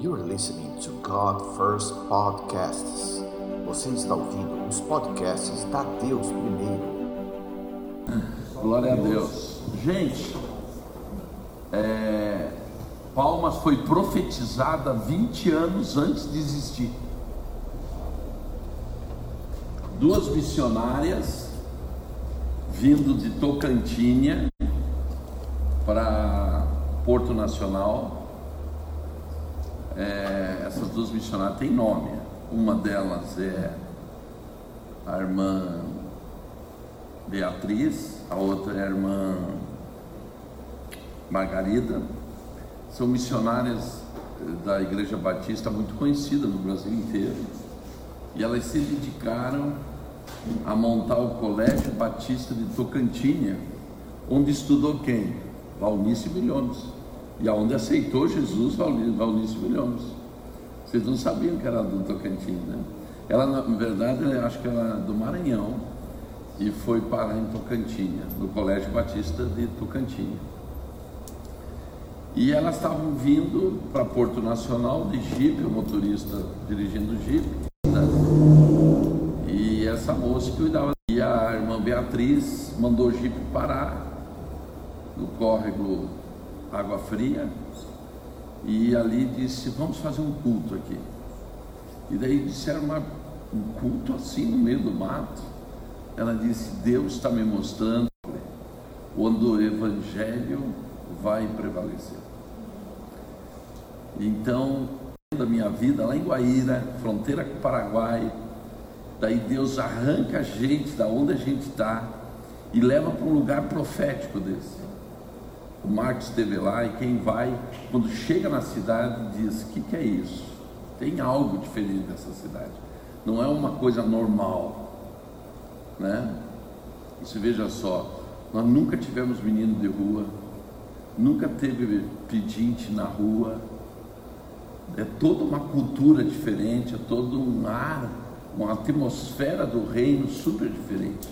Listening to God First Podcasts. Você está ouvindo os podcasts da Deus Primeiro. Glória a Deus. Gente, é, Palmas foi profetizada 20 anos antes de existir. Duas missionárias vindo de Tocantinha para Porto Nacional. É, essas duas missionárias têm nome. Uma delas é a irmã Beatriz, a outra é a irmã Margarida. São missionárias da Igreja Batista muito conhecida no Brasil inteiro. E elas se dedicaram a montar o Colégio Batista de Tocantinha, onde estudou quem? Valnice Milhomes. E aonde aceitou Jesus, Valnice Milhomes. Vocês não sabiam que era do Tocantins, né? Ela, na verdade, eu acho que ela é do Maranhão e foi parar em Tocantinha, no Colégio Batista de Tocantinha. E elas estavam vindo para Porto Nacional de Jeep, o motorista dirigindo o Jeep. E essa moça cuidava. E a irmã Beatriz mandou o Jeep parar no córrego Água Fria. E ali disse: Vamos fazer um culto aqui. E daí disseram uma, um culto assim no meio do mato. Ela disse: Deus está me mostrando quando o Evangelho vai prevalecer. Então, da minha vida lá em Guaíra, fronteira com o Paraguai, daí Deus arranca a gente da onde a gente está e leva para um lugar profético desse. O Marcos esteve lá e quem vai, quando chega na cidade, diz: O que, que é isso? Tem algo diferente nessa cidade. Não é uma coisa normal, né? Você veja só, nós nunca tivemos menino de rua, nunca teve pedinte na rua, é toda uma cultura diferente, é todo um ar, uma atmosfera do reino super diferente.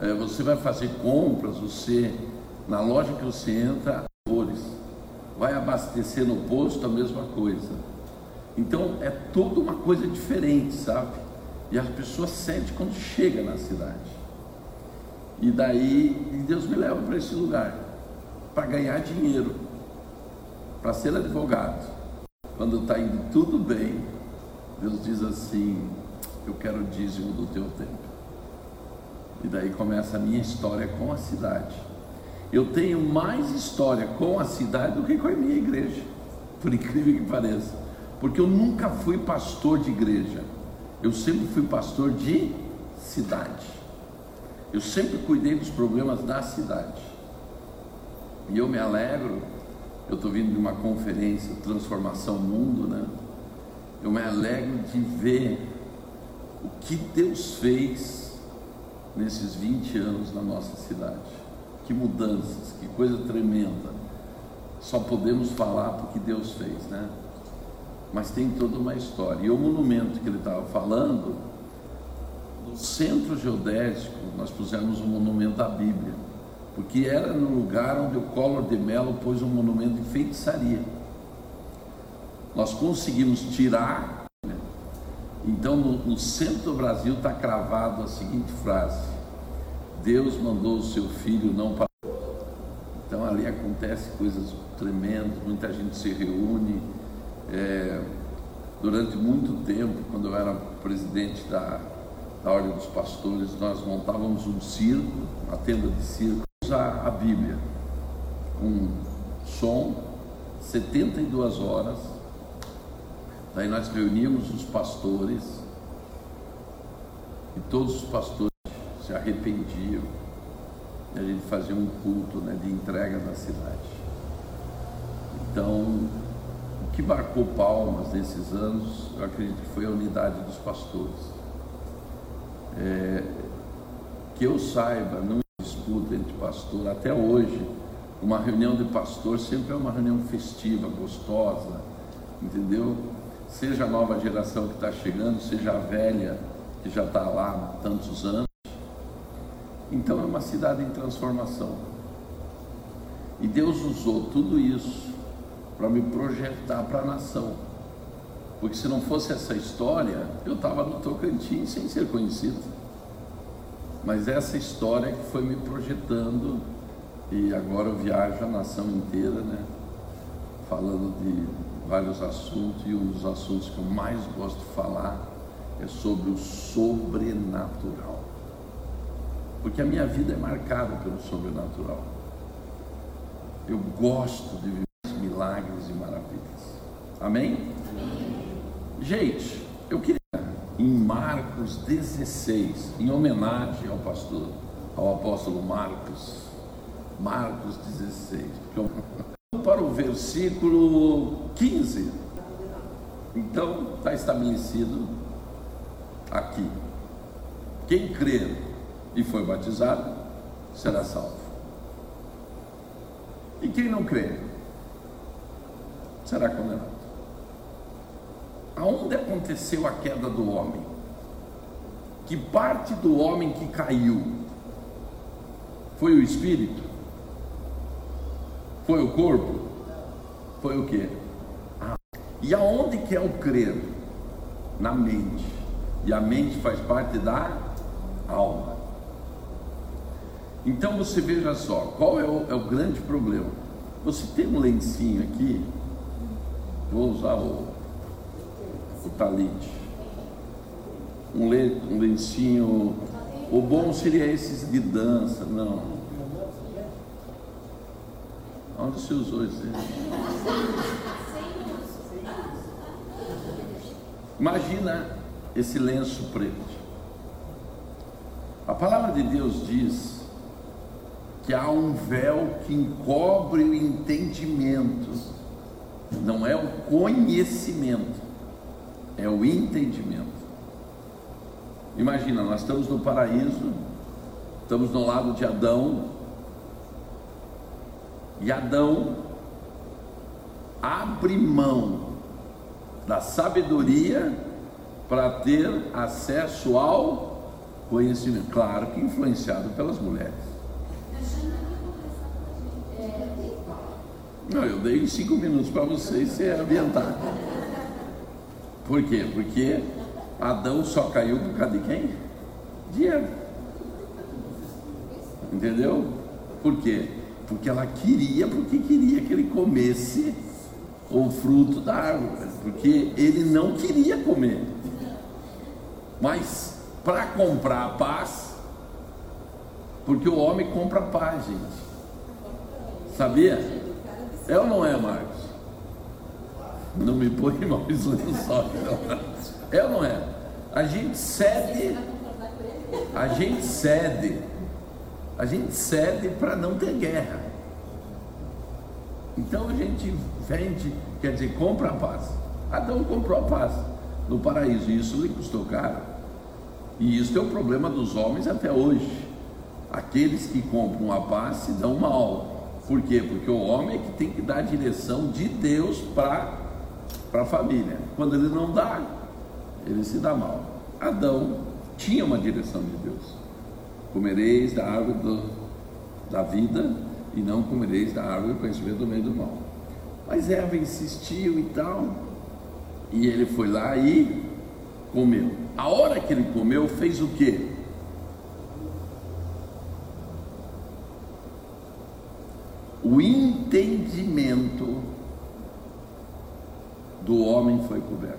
É, você vai fazer compras, você na loja que você entra, cores, vai abastecer no posto a mesma coisa. Então é toda uma coisa diferente, sabe? E a pessoa sente quando chega na cidade. E daí Deus me leva para esse lugar para ganhar dinheiro, para ser advogado. Quando está indo tudo bem, Deus diz assim: Eu quero o dízimo do teu tempo. E daí começa a minha história com a cidade. Eu tenho mais história com a cidade do que com a minha igreja, por incrível que pareça. Porque eu nunca fui pastor de igreja, eu sempre fui pastor de cidade. Eu sempre cuidei dos problemas da cidade. E eu me alegro eu estou vindo de uma conferência Transformação Mundo, né? Eu me alegro de ver o que Deus fez nesses 20 anos na nossa cidade. Que mudanças, que coisa tremenda. Só podemos falar porque Deus fez, né? Mas tem toda uma história. E o monumento que ele estava falando, no centro geodésico, nós pusemos um monumento da Bíblia porque era no lugar onde o Collor de Mello pôs um monumento de feitiçaria. Nós conseguimos tirar, né? então no, no centro do Brasil está cravado a seguinte frase: Deus mandou o seu filho não para. Então ali acontece coisas tremendas, muita gente se reúne. É, durante muito tempo, quando eu era presidente da, da Ordem dos Pastores, nós montávamos um circo, uma tenda de circo usar a Bíblia com som, 72 horas. Daí nós reuníamos os pastores e todos os pastores se arrependiam e a gente fazia um culto né, de entrega da cidade. Então, o que marcou Palmas nesses anos, eu acredito que foi a unidade dos pastores. É, que eu saiba, não disputa entre pastor. Até hoje, uma reunião de pastor sempre é uma reunião festiva, gostosa, entendeu? Seja a nova geração que está chegando, seja a velha que já está lá há tantos anos. Então é uma cidade em transformação. E Deus usou tudo isso para me projetar para a nação. Porque se não fosse essa história, eu estava no Tocantins sem ser conhecido. Mas essa história que foi me projetando e agora eu viajo a nação inteira, né? Falando de vários assuntos e um dos assuntos que eu mais gosto de falar é sobre o sobrenatural. Porque a minha vida é marcada pelo sobrenatural. Eu gosto de viver milagres e maravilhas. Amém? Amém? Gente, eu queria em Marcos 16, em homenagem ao pastor, ao apóstolo Marcos, Marcos 16, para o versículo 15. Então está estabelecido aqui. Quem crer e foi batizado será salvo. E quem não crer será condenado. Aonde aconteceu a queda do homem? Que parte do homem que caiu? Foi o espírito? Foi o corpo? Foi o que? Ah. E aonde que é o crer? Na mente. E a mente faz parte da alma. Então você veja só, qual é o, é o grande problema? Você tem um lencinho aqui, vou usar o o talite. Um, le, um lencinho. O bom seria esses de dança, não. Onde se usou esse? Imagina esse lenço preto. A palavra de Deus diz que há um véu que encobre o entendimento, não é o conhecimento é o entendimento. Imagina, nós estamos no paraíso, estamos no lado de Adão, e Adão abre mão da sabedoria para ter acesso ao conhecimento, claro que influenciado pelas mulheres. Não, eu dei cinco minutos para vocês se ambientar. Por quê? Porque Adão só caiu por causa de quem? Entendeu? Por quê? Porque ela queria, porque queria que ele comesse o fruto da árvore, porque ele não queria comer. Mas para comprar a paz, porque o homem compra paz, gente. Sabia? É ou não é, Marcos? Não me põe mais lençóis. É ou não é? A gente cede. A gente cede. A gente cede para não ter guerra. Então a gente vende, quer dizer, compra a paz. Adão comprou a paz no paraíso. E isso lhe custou caro. E isso é o problema dos homens até hoje. Aqueles que compram a paz se dão mal. Por quê? Porque o homem é que tem que dar a direção de Deus para a família. Quando ele não dá, ele se dá mal. Adão tinha uma direção de Deus: comereis da árvore do, da vida e não comereis da árvore do conhecimento do meio do mal. Mas Eva insistiu e tal, e ele foi lá e comeu. A hora que ele comeu, fez o quê? O entendimento do homem foi coberto.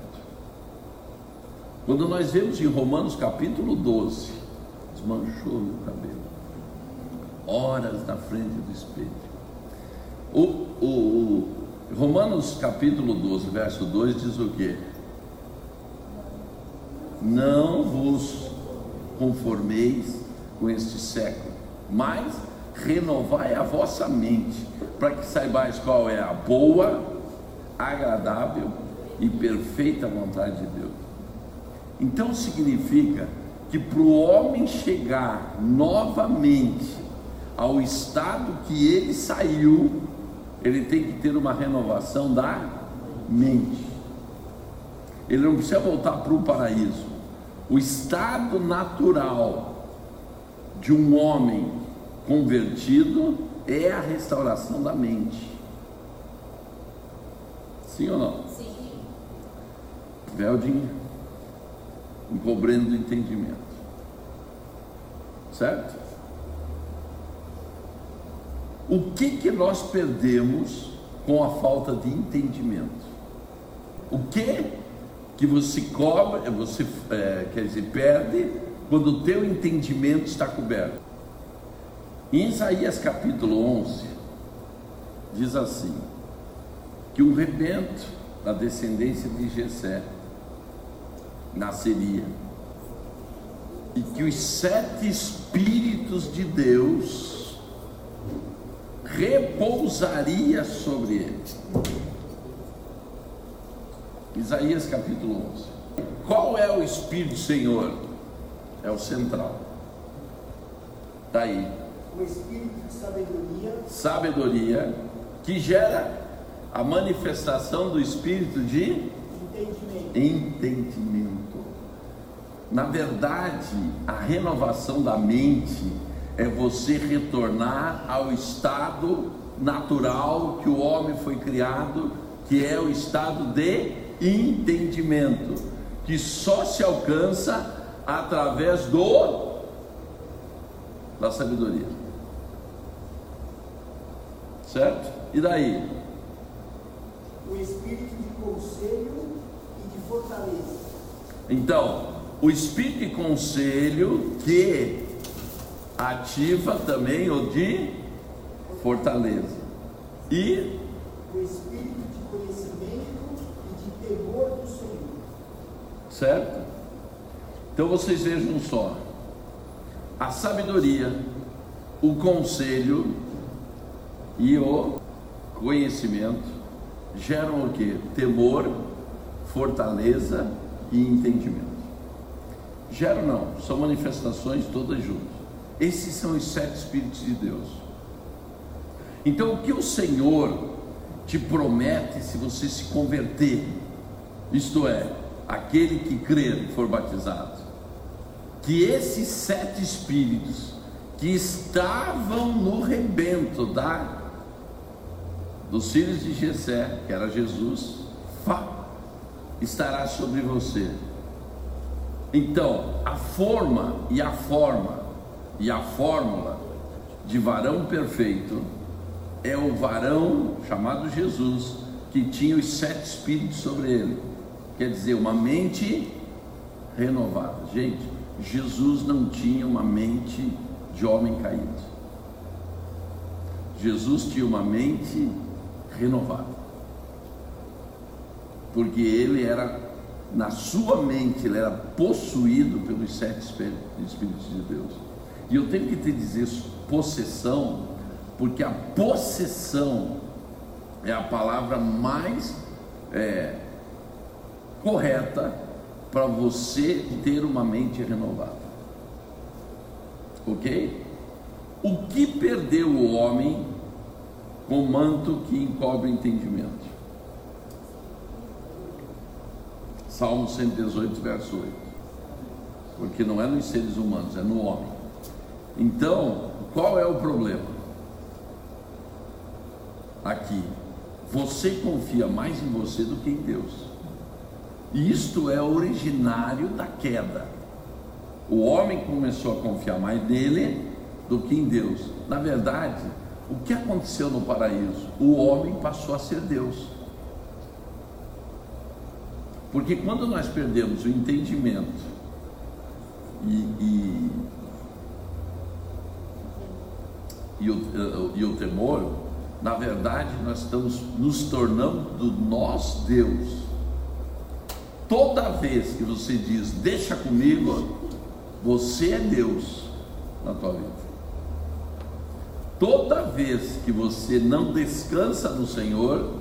Quando nós vemos em Romanos capítulo 12, desmanchou meu cabelo, horas na frente do espelho. O, o, o Romanos capítulo 12, verso 2 diz o que? Não vos conformeis com este século, mas renovai a vossa mente, para que saibais qual é a boa, agradável e perfeita vontade de Deus. Então significa que para o homem chegar novamente ao estado que ele saiu, ele tem que ter uma renovação da mente. Ele não precisa voltar para o paraíso. O estado natural de um homem convertido é a restauração da mente. Sim ou não? Sim. De encobrindo o entendimento. Certo? O que que nós perdemos com a falta de entendimento? O que que você cobra, você é, quer dizer, perde quando o teu entendimento está coberto? Em Isaías capítulo 11, diz assim: que um rebento da descendência de Jessé nasceria e que os sete espíritos de Deus repousaria sobre ele. Isaías capítulo 11. Qual é o espírito do Senhor? É o central. Está aí. O espírito de sabedoria, Sabedoria que gera a manifestação do espírito de entendimento, entendimento. Na verdade, a renovação da mente é você retornar ao estado natural que o homem foi criado, que é o estado de entendimento, que só se alcança através do da sabedoria. Certo? E daí? o espírito de conselho e de fortaleza, Então, o espírito de conselho que ativa também o de fortaleza. E o espírito de conhecimento e de temor do Senhor, certo? Então vocês vejam só. A sabedoria, o conselho e o conhecimento geram o que? Temor, fortaleza e entendimento. Geram não, são manifestações todas juntas. Esses são os sete Espíritos de Deus. Então, o que o Senhor te promete se você se converter, isto é, aquele que crer e for batizado, que esses sete Espíritos que estavam no rebento da dos filhos de Jessé, que era Jesus, fa, estará sobre você. Então, a forma e a forma e a fórmula de varão perfeito é o varão chamado Jesus, que tinha os sete espíritos sobre ele. Quer dizer, uma mente renovada. Gente, Jesus não tinha uma mente de homem caído. Jesus tinha uma mente renovada. Porque ele era, na sua mente, ele era possuído pelos sete Espíritos de Deus. E eu tenho que te dizer possessão, porque a possessão é a palavra mais é, correta para você ter uma mente renovada. Ok? O que perdeu o homem com o manto que encobre o entendimento? Salmo 118, verso 8. Porque não é nos seres humanos, é no homem. Então, qual é o problema? Aqui, você confia mais em você do que em Deus. Isto é originário da queda. O homem começou a confiar mais nele do que em Deus. Na verdade, o que aconteceu no paraíso? O homem passou a ser Deus. Porque quando nós perdemos o entendimento e, e, e, o, e o temor, na verdade nós estamos nos tornando nós Deus. Toda vez que você diz, deixa comigo, você é Deus na tua vida. Toda vez que você não descansa no Senhor,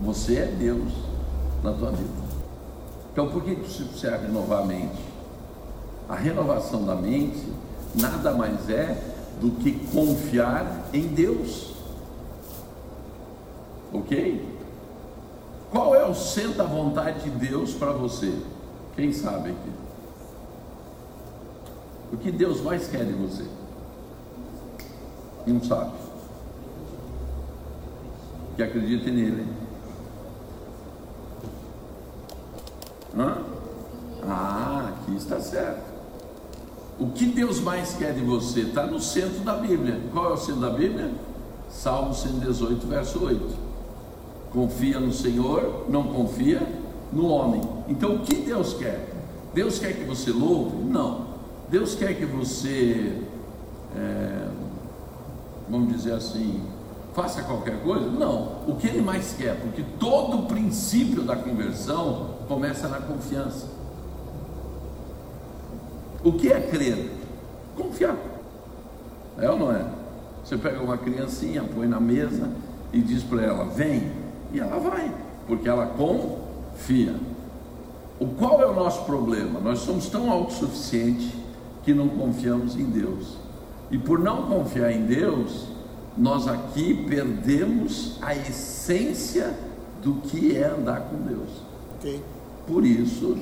você é Deus na tua vida. Então, por que você precisa renovar a mente? A renovação da mente nada mais é do que confiar em Deus. Ok? Qual é o centro da vontade de Deus para você? Quem sabe aqui? O que Deus mais quer de você? Não sabe. Que acredite nele. Hã? Ah, aqui está certo. O que Deus mais quer de você está no centro da Bíblia. Qual é o centro da Bíblia? Salmo 118, verso 8. Confia no Senhor, não confia no homem. Então o que Deus quer? Deus quer que você louve? Não. Deus quer que você, é, vamos dizer assim, faça qualquer coisa? Não. O que Ele mais quer? Porque todo o princípio da conversão começa na confiança. O que é crer? Confiar. É ou não é? Você pega uma criancinha, põe na mesa e diz para ela: vem, e ela vai, porque ela confia. O qual é o nosso problema? Nós somos tão autossuficientes que não confiamos em Deus. E por não confiar em Deus, nós aqui perdemos a essência do que é andar com Deus. Ok. Por isso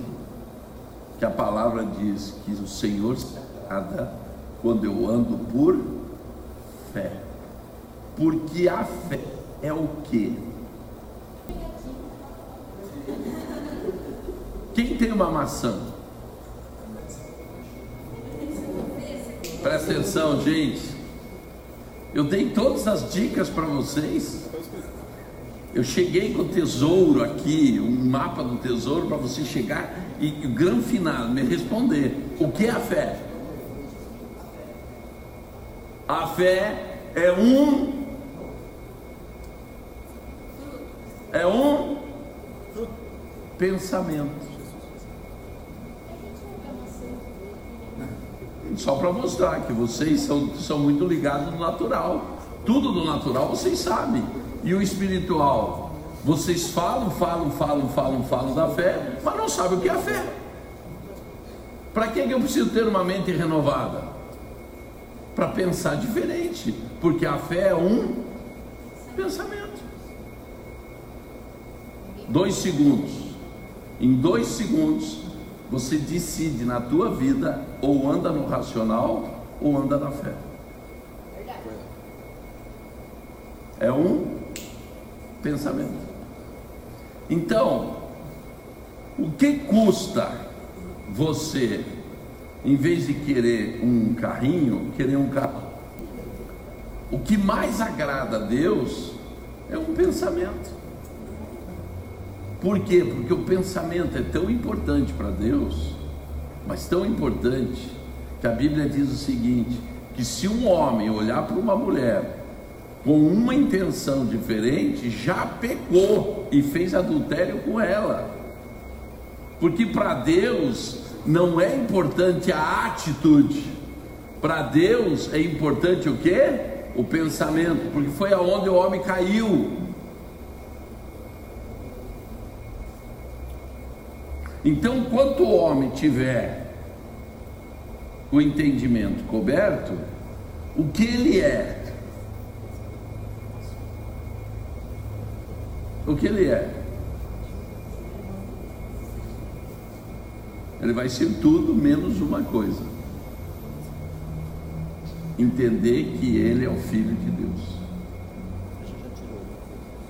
que a palavra diz que o Senhor se agrada quando eu ando por fé. Porque a fé é o que? Quem tem uma maçã? Presta atenção, gente. Eu dei todas as dicas para vocês. Eu cheguei com o tesouro aqui, um mapa do tesouro para você chegar e o grande final me responder. O que é a fé? A fé é um é um pensamento. Só para mostrar que vocês são, são muito ligados no natural. Tudo do natural vocês sabem. E o espiritual? Vocês falam, falam, falam, falam, falam da fé, mas não sabem o que é a fé. Para que eu preciso ter uma mente renovada? Para pensar diferente, porque a fé é um pensamento. Dois segundos. Em dois segundos, você decide na tua vida ou anda no racional ou anda na fé. É um pensamento. Então, o que custa você, em vez de querer um carrinho, querer um carro? O que mais agrada a Deus é um pensamento. Por quê? Porque o pensamento é tão importante para Deus, mas tão importante, que a Bíblia diz o seguinte: que se um homem olhar para uma mulher com uma intenção diferente, já pecou e fez adultério com ela. Porque para Deus não é importante a atitude, para Deus é importante o que? O pensamento, porque foi aonde o homem caiu. Então, quanto o homem tiver o entendimento coberto, o que ele é? O que ele é? Ele vai ser tudo menos uma coisa. Entender que ele é o Filho de Deus.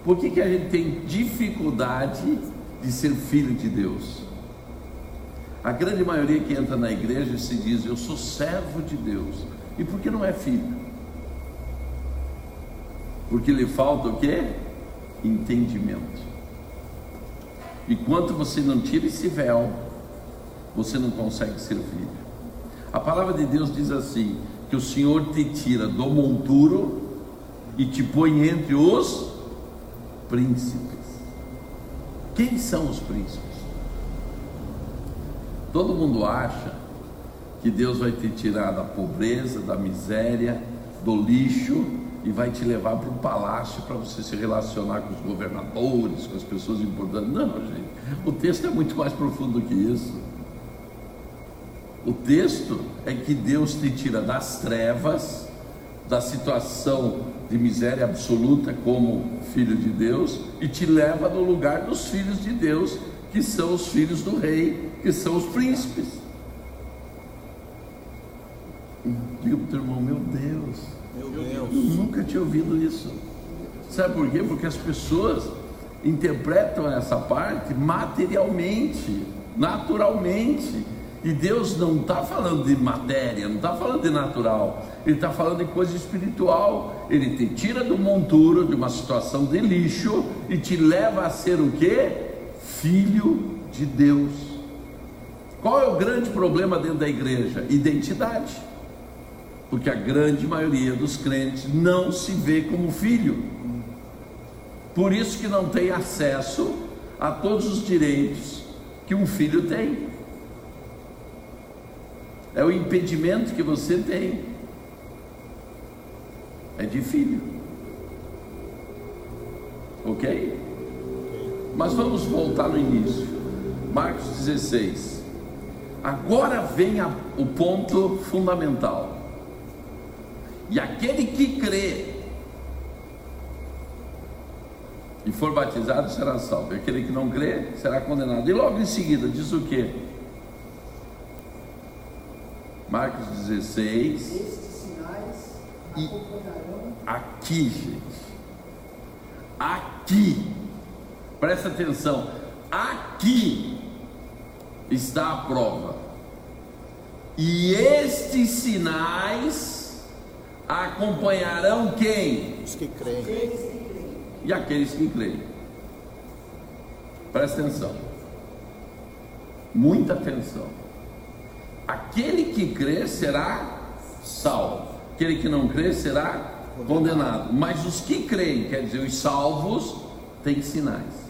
Por que, que a gente tem dificuldade de ser filho de Deus? A grande maioria que entra na igreja se diz: Eu sou servo de Deus. E por que não é filho? Porque lhe falta o quê? Entendimento. E quanto você não tira esse véu, você não consegue ser filho. A palavra de Deus diz assim: que o Senhor te tira do monturo e te põe entre os príncipes. Quem são os príncipes? Todo mundo acha que Deus vai te tirar da pobreza, da miséria, do lixo e vai te levar para um palácio para você se relacionar com os governadores, com as pessoas importantes. Não, gente, o texto é muito mais profundo que isso. O texto é que Deus te tira das trevas, da situação de miséria absoluta como filho de Deus e te leva no lugar dos filhos de Deus, que são os filhos do rei, que são os príncipes. Diga para o teu irmão, meu Deus, Meu Deus. eu nunca tinha ouvido isso. Sabe por quê? Porque as pessoas interpretam essa parte materialmente. naturalmente. E Deus não está falando de matéria, não está falando de natural, Ele está falando de coisa espiritual. Ele te tira do monturo, de uma situação de lixo, e te leva a ser o que? Filho de Deus. Qual é o grande problema dentro da igreja? Identidade. Porque a grande maioria dos crentes não se vê como filho. Por isso que não tem acesso a todos os direitos que um filho tem. É o impedimento que você tem. É de filho. Ok? Mas vamos voltar no início. Marcos 16. Agora vem a, o ponto fundamental. E aquele que crê e for batizado será salvo. E aquele que não crê será condenado. E logo em seguida diz o que? Marcos 16. Estes sinais E- acompanharão Aqui, gente. Aqui. Presta atenção. Aqui está a prova. E estes sinais acompanharão quem? Os que creem. e aqueles que creem. Presta atenção. Muita atenção. Aquele que crê será salvo. Aquele que não crê será condenado. Mas os que creem, quer dizer, os salvos, têm sinais.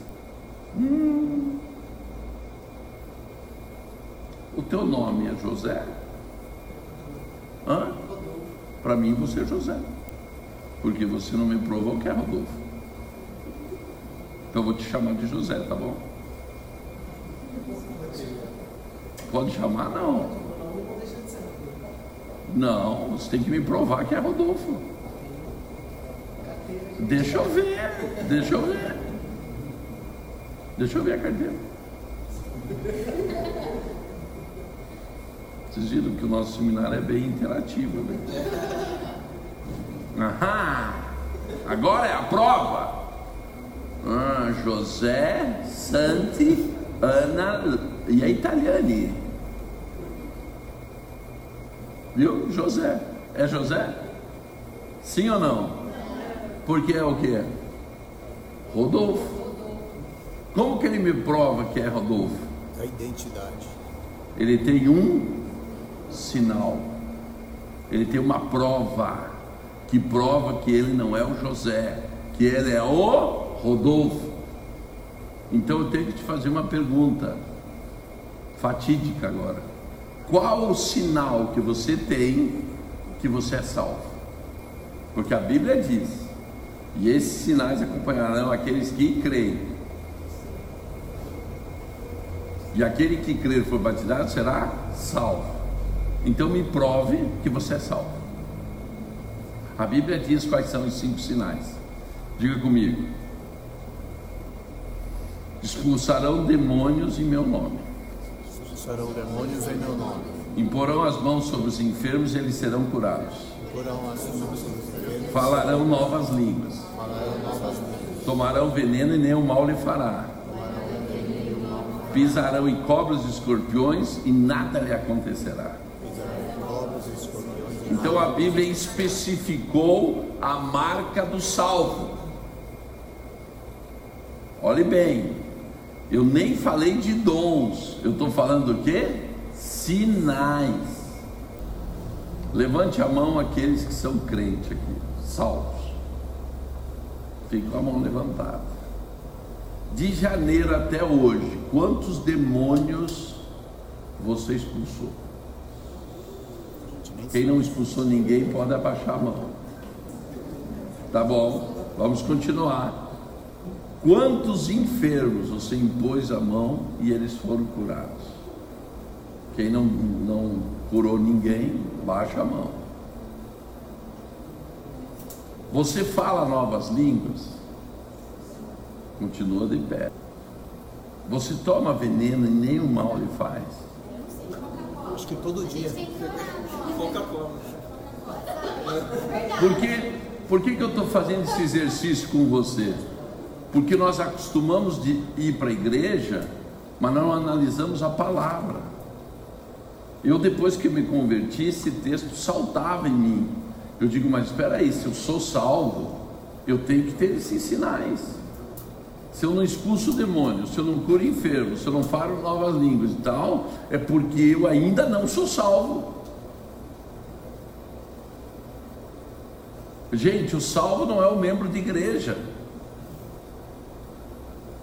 Hum. O teu nome é José? Hã? Para mim você é José. Porque você não me provou que é Rodolfo. Então eu vou te chamar de José, tá bom? Pode chamar, não. Não, você tem que me provar que é Rodolfo. Deixa eu ver, deixa eu ver. Deixa eu ver a carteira. Vocês viram que o nosso seminário é bem interativo, né? Aham! Agora é a prova. Ah, José Santi Ana e a Italiani. Viu? José. É José? Sim ou não? Porque é o que? Rodolfo. Como que ele me prova que é Rodolfo? A identidade. Ele tem um sinal. Ele tem uma prova que prova que ele não é o José, que ele é o Rodolfo. Então eu tenho que te fazer uma pergunta fatídica agora. Qual o sinal que você tem que você é salvo? Porque a Bíblia diz: "E esses sinais acompanharão aqueles que creem". E aquele que crer for batizado será salvo. Então me prove que você é salvo. A Bíblia diz quais são os cinco sinais. Diga comigo. Expulsarão demônios em meu nome. Expulsarão demônios em meu nome. Imporão as mãos sobre os enfermos e eles serão curados. Porão as mãos sobre os enfermos. Falarão novas línguas. Tomarão veneno e nenhum mal lhe fará. Pisarão em cobras e escorpiões e nada lhe acontecerá. Então a Bíblia especificou a marca do salvo. Olhe bem, eu nem falei de dons, eu estou falando do que? Sinais. Levante a mão aqueles que são crentes aqui, salvos. Fique com a mão levantada. De janeiro até hoje, quantos demônios você expulsou? Quem não expulsou ninguém pode abaixar a mão. Tá bom, vamos continuar. Quantos enfermos você impôs a mão e eles foram curados? Quem não, não curou ninguém, baixa a mão. Você fala novas línguas? Continua de pé. Você toma veneno e nenhum mal lhe faz. Acho que todo dia. Por que, por que, que eu estou fazendo esse exercício com você? Porque nós acostumamos de ir para a igreja mas não analisamos a palavra. Eu, depois que me converti, esse texto saltava em mim. Eu digo, mas espera aí, se eu sou salvo, eu tenho que ter esses sinais. Se eu não expulso o demônio, se eu não curo enfermo, se eu não falo novas línguas e tal, é porque eu ainda não sou salvo. Gente, o salvo não é o membro de igreja.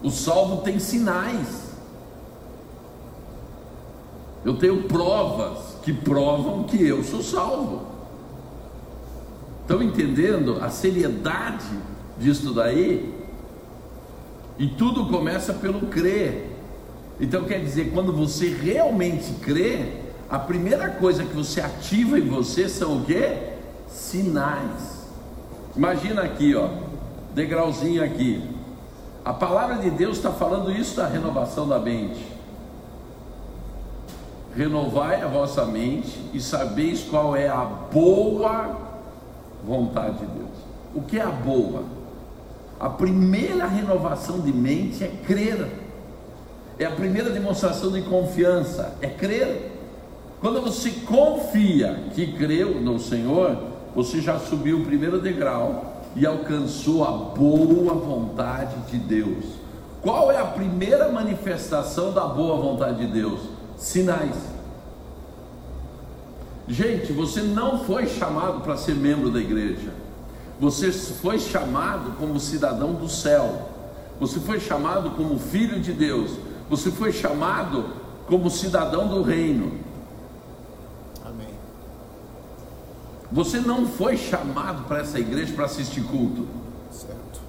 O salvo tem sinais. Eu tenho provas que provam que eu sou salvo. Estão entendendo a seriedade disso daí? E tudo começa pelo crer. Então quer dizer, quando você realmente crê, a primeira coisa que você ativa em você são o quê? Sinais. Imagina aqui, ó, degrauzinho aqui. A palavra de Deus está falando isso da renovação da mente. Renovai a vossa mente e sabeis qual é a boa vontade de Deus. O que é a boa? A primeira renovação de mente é crer. É a primeira demonstração de confiança, é crer. Quando você confia que creu no Senhor, você já subiu o primeiro degrau e alcançou a boa vontade de Deus. Qual é a primeira manifestação da boa vontade de Deus? Sinais. Gente, você não foi chamado para ser membro da igreja. Você foi chamado como cidadão do céu. Você foi chamado como filho de Deus. Você foi chamado como cidadão do reino. Amém. Você não foi chamado para essa igreja para assistir culto. Certo.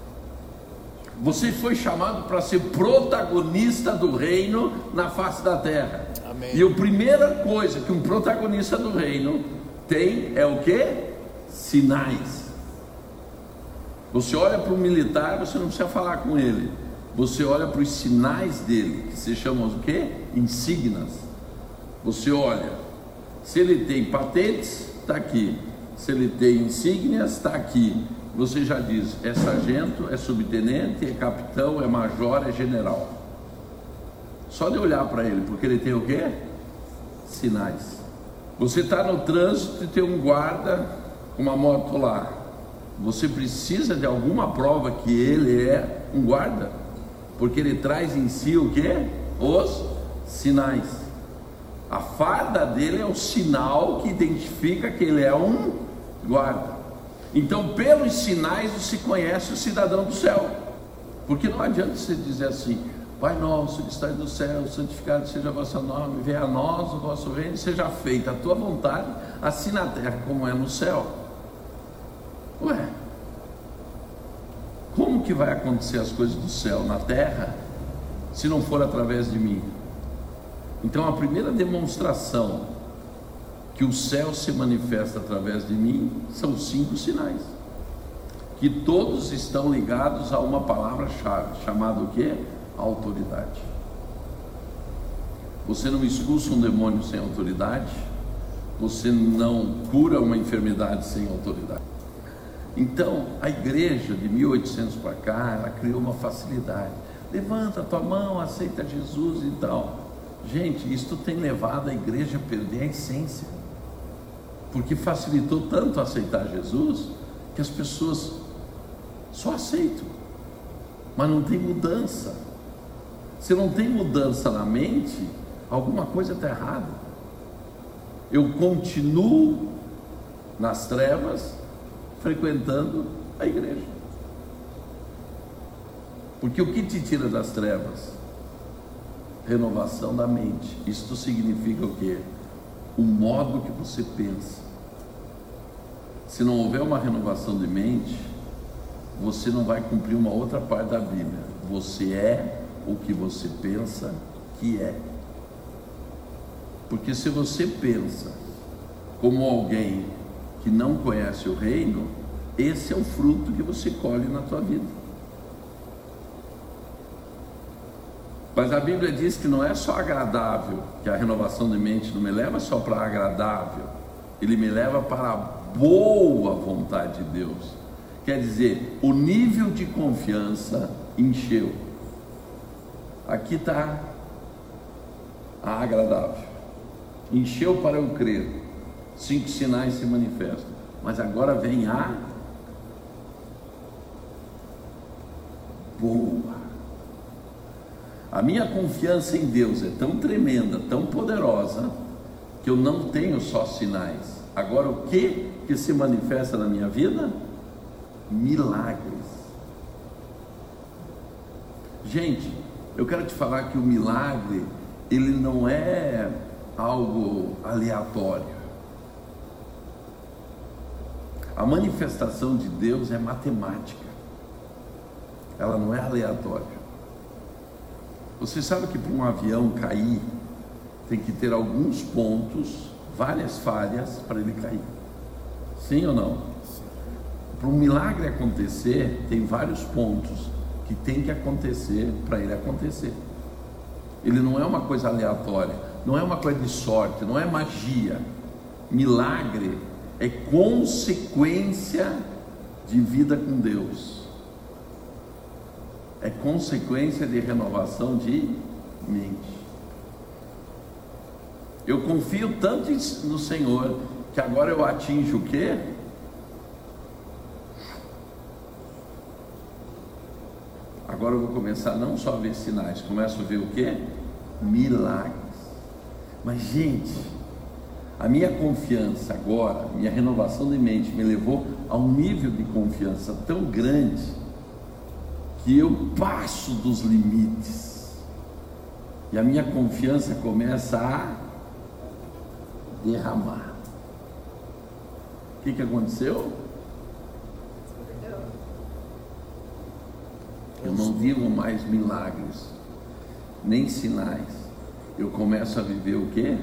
Você foi chamado para ser protagonista do reino na face da terra. Amém. E a primeira coisa que um protagonista do reino tem é o que? Sinais. Você olha para o militar, você não precisa falar com ele. Você olha para os sinais dele, que se chamam o quê? Insígnias. Você olha. Se ele tem patentes, está aqui. Se ele tem insígnias, está aqui. Você já diz, é sargento, é subtenente, é capitão, é major, é general. Só de olhar para ele, porque ele tem o quê? Sinais. Você está no trânsito e tem um guarda com uma moto lá. Você precisa de alguma prova que ele é um guarda? Porque ele traz em si o quê? Os sinais. A farda dele é o sinal que identifica que ele é um guarda. Então, pelos sinais, você conhece o cidadão do céu. Porque não adianta você dizer assim: Pai nosso que estás no céu, santificado seja o vosso nome, venha a nós o vosso reino, seja feita a tua vontade, assim na terra como é no céu. Ué, como que vai acontecer as coisas do céu na terra se não for através de mim? Então a primeira demonstração que o céu se manifesta através de mim são cinco sinais. Que todos estão ligados a uma palavra-chave, chamada o quê? Autoridade. Você não expulsa um demônio sem autoridade, você não cura uma enfermidade sem autoridade. Então, a igreja de 1800 para cá, ela criou uma facilidade. Levanta a tua mão, aceita Jesus e tal. Gente, isso tem levado a igreja a perder a essência. Porque facilitou tanto aceitar Jesus que as pessoas só aceitam, mas não tem mudança. Se não tem mudança na mente, alguma coisa está errada. Eu continuo nas trevas, frequentando a igreja. Porque o que te tira das trevas? Renovação da mente. Isto significa o quê? O modo que você pensa. Se não houver uma renovação de mente, você não vai cumprir uma outra parte da Bíblia. Você é o que você pensa que é. Porque se você pensa como alguém que não conhece o reino, esse é o fruto que você colhe na tua vida. Mas a Bíblia diz que não é só agradável, que a renovação de mente não me leva só para agradável, ele me leva para a boa vontade de Deus. Quer dizer, o nível de confiança encheu. Aqui está a agradável. Encheu para eu crer. Cinco sinais se manifestam. Mas agora vem a boa. A minha confiança em Deus é tão tremenda, tão poderosa, que eu não tenho só sinais. Agora, o que que se manifesta na minha vida? Milagres. Gente, eu quero te falar que o milagre, ele não é algo aleatório. A manifestação de Deus é matemática, ela não é aleatória. Você sabe que para um avião cair, tem que ter alguns pontos, várias falhas para ele cair. Sim ou não? Para um milagre acontecer, tem vários pontos que tem que acontecer para ele acontecer. Ele não é uma coisa aleatória, não é uma coisa de sorte, não é magia. Milagre é consequência de vida com Deus é consequência de renovação de mente. Eu confio tanto no Senhor que agora eu atinjo o quê? Agora eu vou começar não só a ver sinais, começo a ver o quê? Milagres. Mas gente, a minha confiança agora, minha renovação de mente me levou a um nível de confiança tão grande que eu passo dos limites e a minha confiança começa a derramar. O que, que aconteceu? Eu não vivo mais milagres, nem sinais. Eu começo a viver o que?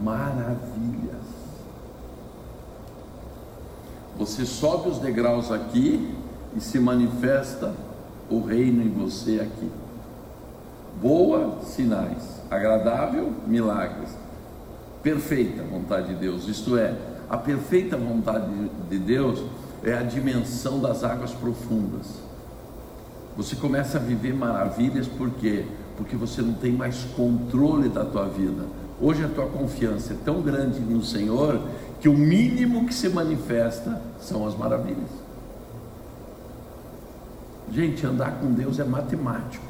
Maravilhas. Você sobe os degraus aqui e se manifesta o reino em você aqui. Boa, sinais. Agradável, milagres. Perfeita vontade de Deus, isto é, a perfeita vontade de Deus é a dimensão das águas profundas. Você começa a viver maravilhas por quê? Porque você não tem mais controle da tua vida. Hoje a tua confiança é tão grande no Senhor que o mínimo que se manifesta são as maravilhas. Gente, andar com Deus é matemático.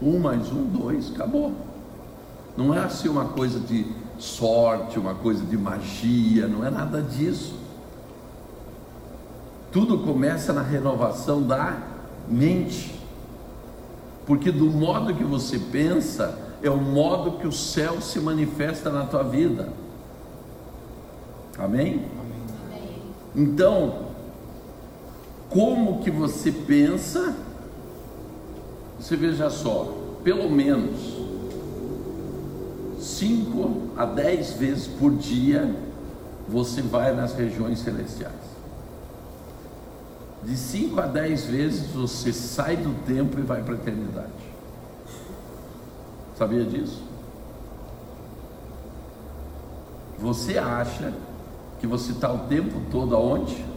Um mais um, dois, acabou. Não é assim uma coisa de sorte, uma coisa de magia, não é nada disso. Tudo começa na renovação da mente. Porque do modo que você pensa, é o modo que o céu se manifesta na tua vida. Amém? Amém. Então, como que você pensa, você veja só, pelo menos 5 a 10 vezes por dia você vai nas regiões celestiais. De 5 a 10 vezes você sai do tempo e vai para a eternidade. Sabia disso? Você acha que você está o tempo todo aonde?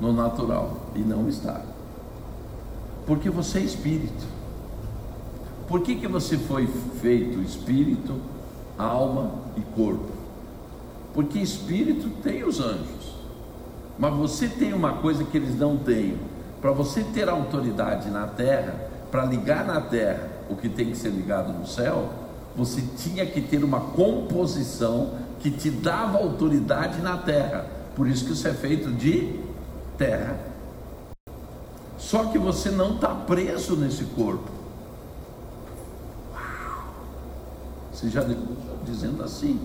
no natural e não está. Porque você é espírito. Por que, que você foi feito espírito, alma e corpo? Porque espírito tem os anjos, mas você tem uma coisa que eles não têm. Para você ter autoridade na terra, para ligar na terra o que tem que ser ligado no céu, você tinha que ter uma composição que te dava autoridade na terra. Por isso que isso é feito de terra. Só que você não está preso nesse corpo. Você já dizendo assim.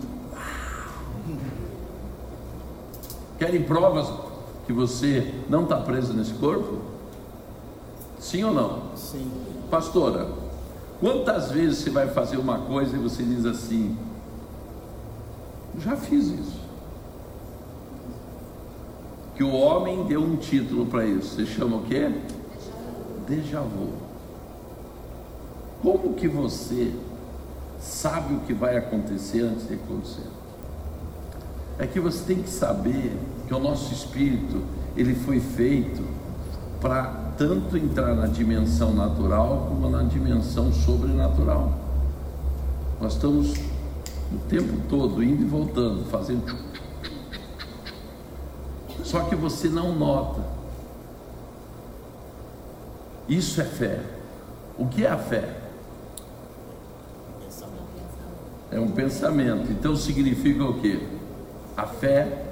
Querem provas que você não está preso nesse corpo? Sim ou não? Sim. Pastora, quantas vezes você vai fazer uma coisa e você diz assim: já fiz isso que o homem deu um título para isso. Você chama o quê? Déjà vu. Como que você sabe o que vai acontecer antes de acontecer? É que você tem que saber que o nosso espírito ele foi feito para tanto entrar na dimensão natural como na dimensão sobrenatural. Nós estamos o tempo todo indo e voltando, fazendo. Só que você não nota. Isso é fé. O que é a fé? É um pensamento. Então significa o quê? A fé.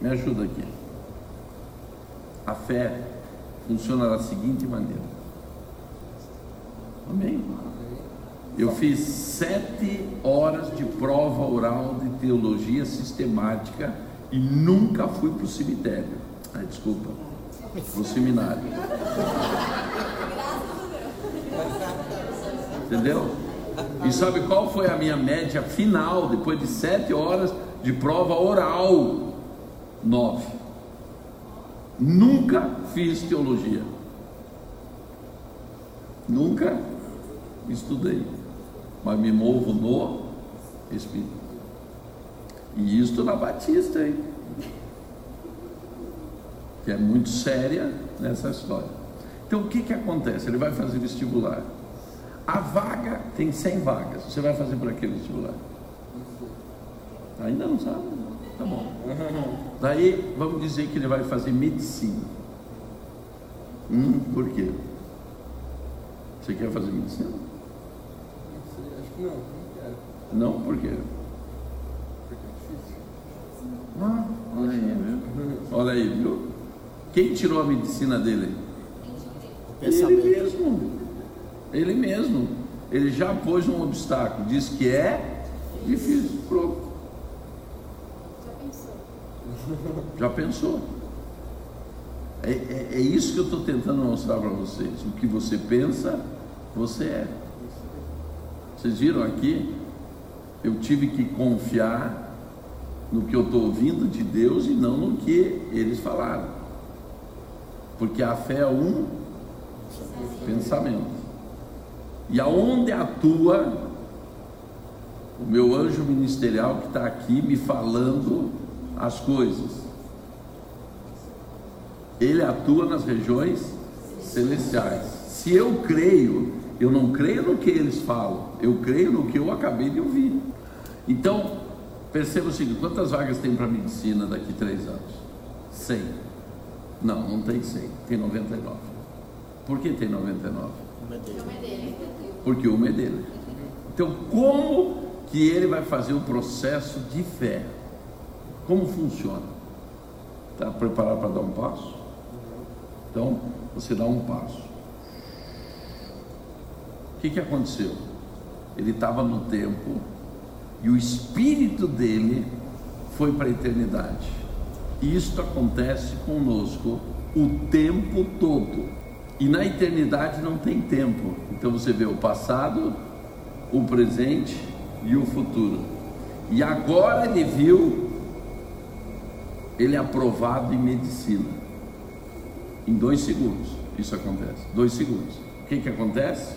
Me ajuda aqui. A fé funciona da seguinte maneira. Amém? Eu fiz sete horas de prova oral de teologia sistemática e nunca fui para o cemitério. Ai, desculpa, para o seminário. Entendeu? E sabe qual foi a minha média final depois de sete horas de prova oral? Nove. Nunca fiz teologia. Nunca estudei. Mas me movo no Espírito. E isto na Batista, hein? Que é muito séria nessa história. Então o que, que acontece? Ele vai fazer vestibular. A vaga tem 100 vagas. Você vai fazer para que vestibular? Ainda não sabe? Tá bom. Daí vamos dizer que ele vai fazer medicina. Hum, por quê? Você quer fazer medicina? Acho que não, não quero. Não, por quê? Porque é difícil. Ah, olha aí, viu? Olha aí, viu? Quem tirou a medicina dele? Ele mesmo. Ele mesmo. Ele já pôs um obstáculo. Diz que é difícil. Pronto. Já pensou? É, é, é isso que eu estou tentando mostrar para vocês. O que você pensa, você é. Vocês viram aqui? Eu tive que confiar no que eu estou ouvindo de Deus e não no que eles falaram. Porque a fé é um pensamento. E aonde atua o meu anjo ministerial que está aqui me falando as coisas? Ele atua nas regiões celestiais. Se eu creio, eu não creio no que eles falam, eu creio no que eu acabei de ouvir. Então, perceba o seguinte: quantas vagas tem para medicina daqui a três anos? 100. Não, não tem 100, tem 99. Por que tem 99? Porque uma é dele. Então, como que ele vai fazer o processo de fé? Como funciona? Está preparado para dar um passo? Então, você dá um passo. O que, que aconteceu? Ele estava no tempo e o espírito dele foi para a eternidade. E isto acontece conosco o tempo todo. E na eternidade não tem tempo. Então você vê o passado, o presente e o futuro. E agora ele viu ele é aprovado em medicina. Em dois segundos isso acontece. Dois segundos. O que, que acontece?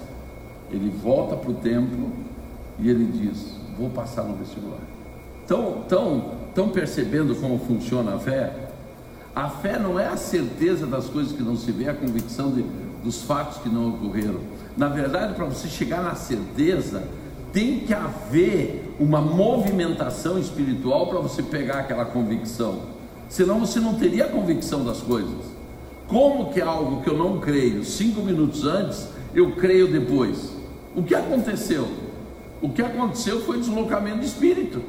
Ele volta para o tempo e ele diz: Vou passar no vestibular. Estão tão, tão percebendo como funciona a fé? A fé não é a certeza das coisas que não se vê, a convicção de, dos fatos que não ocorreram. Na verdade, para você chegar na certeza, tem que haver uma movimentação espiritual para você pegar aquela convicção. Senão você não teria a convicção das coisas. Como que é algo que eu não creio cinco minutos antes, eu creio depois? O que aconteceu? O que aconteceu foi deslocamento de espírito.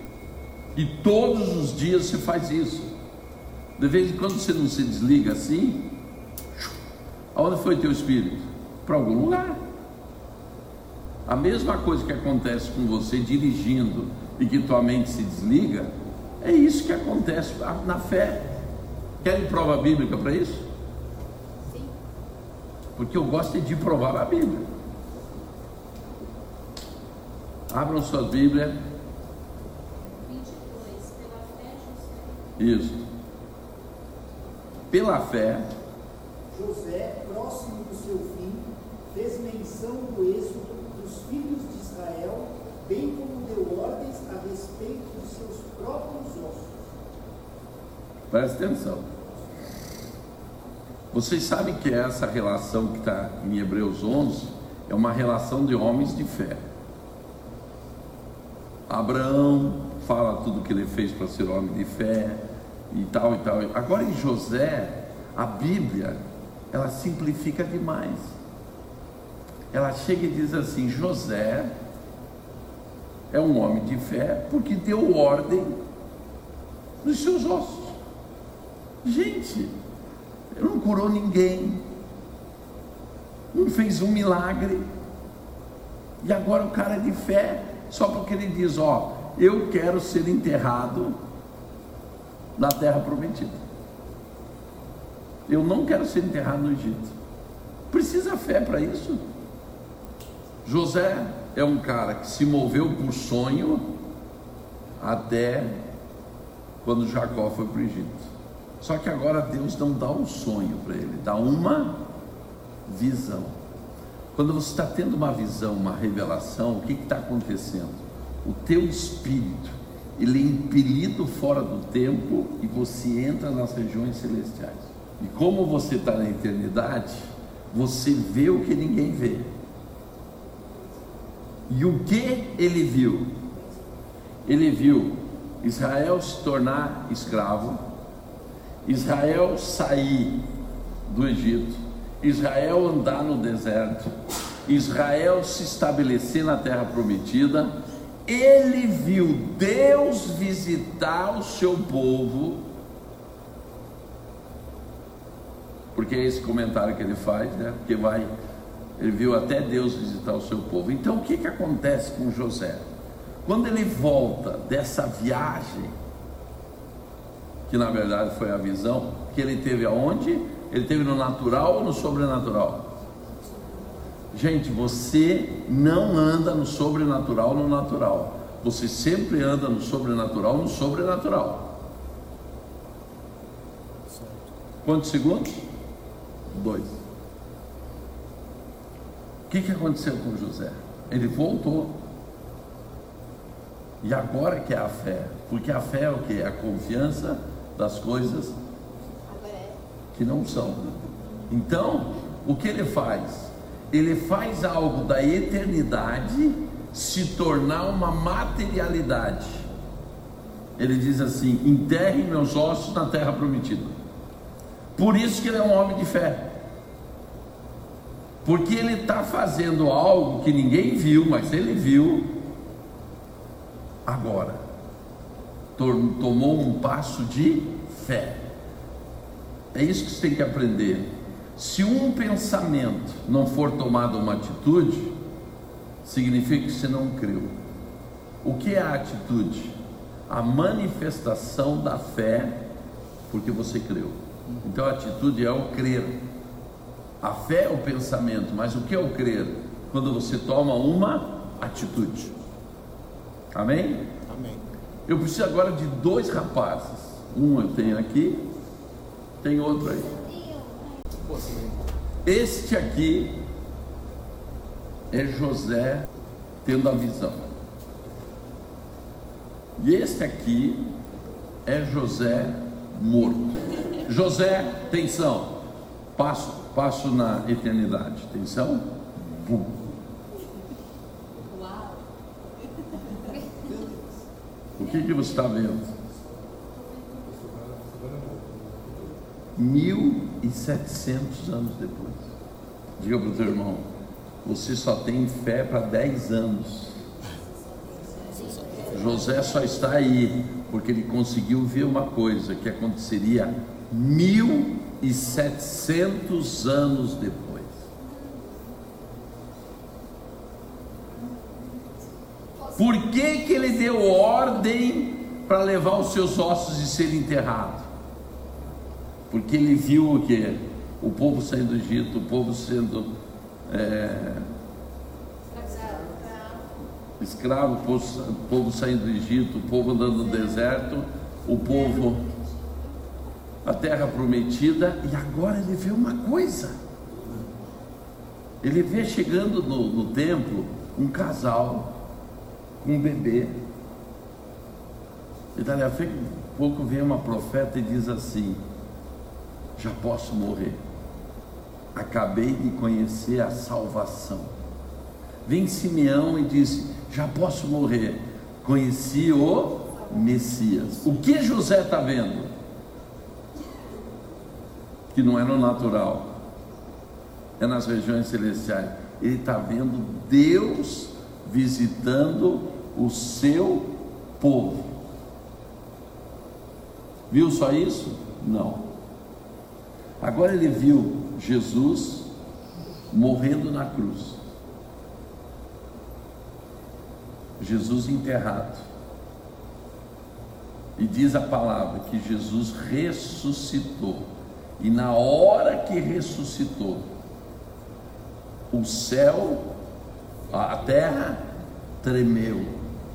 E todos os dias você faz isso. De vez em quando você não se desliga assim. Aonde foi teu espírito? Para algum lugar. A mesma coisa que acontece com você dirigindo e que tua mente se desliga, é isso que acontece na fé. Querem prova bíblica para isso? Sim. Porque eu gosto de provar a Bíblia. Abram sua Bíblia. 22. Pela fé, José. Isso. Pela fé, José, próximo do seu fim, fez menção do êxodo dos filhos de Israel, bem como deu ordens a respeito próprios ossos. presta atenção. Vocês sabem que essa relação que está em Hebreus 11 é uma relação de homens de fé. Abraão fala tudo que ele fez para ser homem de fé e tal e tal. Agora em José, a Bíblia, ela simplifica demais. Ela chega e diz assim: José é um homem de fé porque deu ordem nos seus ossos. Gente, ele não curou ninguém, não fez um milagre, e agora o cara é de fé, só porque ele diz: Ó, eu quero ser enterrado na terra prometida. Eu não quero ser enterrado no Egito. Precisa fé para isso. José é um cara que se moveu por sonho até quando Jacó foi para o Egito. Só que agora Deus não dá um sonho para ele, dá uma visão. Quando você está tendo uma visão, uma revelação, o que está acontecendo? O teu espírito, ele é impelido fora do tempo e você entra nas regiões celestiais. E como você está na eternidade, você vê o que ninguém vê. E o que ele viu? Ele viu Israel se tornar escravo, Israel sair do Egito, Israel andar no deserto, Israel se estabelecer na terra prometida. Ele viu Deus visitar o seu povo, porque é esse comentário que ele faz, né? Porque vai ele viu até Deus visitar o seu povo. Então o que, que acontece com José? Quando ele volta dessa viagem, que na verdade foi a visão, que ele teve aonde? Ele teve no natural ou no sobrenatural? Gente, você não anda no sobrenatural no natural. Você sempre anda no sobrenatural no sobrenatural. Quantos segundos? Dois. O que, que aconteceu com José? Ele voltou. E agora que é a fé? Porque a fé é o que? A confiança das coisas que não são. Então, o que ele faz? Ele faz algo da eternidade se tornar uma materialidade. Ele diz assim: enterre meus ossos na terra prometida. Por isso que ele é um homem de fé. Porque ele está fazendo algo que ninguém viu, mas ele viu agora. Tomou um passo de fé. É isso que você tem que aprender. Se um pensamento não for tomado uma atitude, significa que você não creu. O que é a atitude? A manifestação da fé porque você creu. Então a atitude é o crer. A fé é o pensamento, mas o que é o crer? Quando você toma uma atitude. Amém? Amém. Eu preciso agora de dois rapazes. Um eu tenho aqui, tem outro aí. Este aqui é José tendo a visão. E este aqui é José morto. José, atenção, passo passo na eternidade. Atenção. O que, que você está vendo? 1.700 anos depois. Diga para o teu irmão: você só tem fé para 10 anos. José só está aí porque ele conseguiu ver uma coisa que aconteceria mil e setecentos anos depois. Por que, que ele deu ordem para levar os seus ossos e ser enterrado? Porque ele viu o que? O povo saindo do Egito, o povo sendo é, escravo, o povo, o povo saindo do Egito, o povo andando no deserto, o povo a terra prometida, e agora ele vê uma coisa. Ele vê chegando no, no templo um casal com um bebê. E dali a pouco vem uma profeta e diz assim: Já posso morrer. Acabei de conhecer a salvação. Vem Simeão e diz: Já posso morrer. conhecia o Messias. O que José está vendo? Que não é no natural, é nas regiões celestiais. Ele está vendo Deus visitando o seu povo. Viu só isso? Não. Agora ele viu Jesus morrendo na cruz. Jesus enterrado. E diz a palavra que Jesus ressuscitou. E na hora que ressuscitou, o céu, a terra tremeu,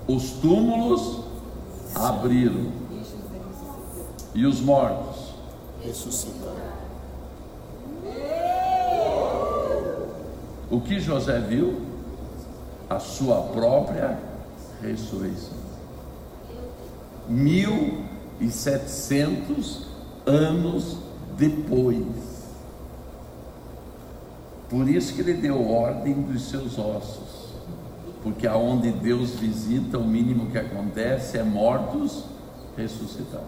os túmulos abriram e os mortos ressuscitaram. O que José viu? A sua própria ressurreição. Mil e setecentos anos depois. Por isso que ele deu ordem dos seus ossos. Porque aonde Deus visita, o mínimo que acontece é mortos ressuscitar.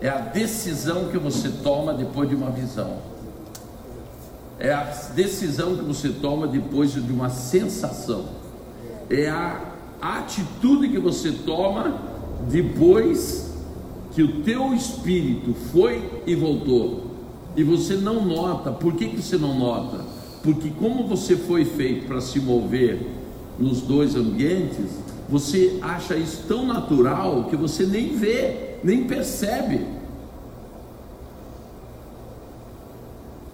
É a decisão que você toma depois de uma visão. É a decisão que você toma depois de uma sensação. É a atitude que você toma depois que o teu espírito foi e voltou. E você não nota. Por que, que você não nota? Porque como você foi feito para se mover nos dois ambientes, você acha isso tão natural que você nem vê, nem percebe.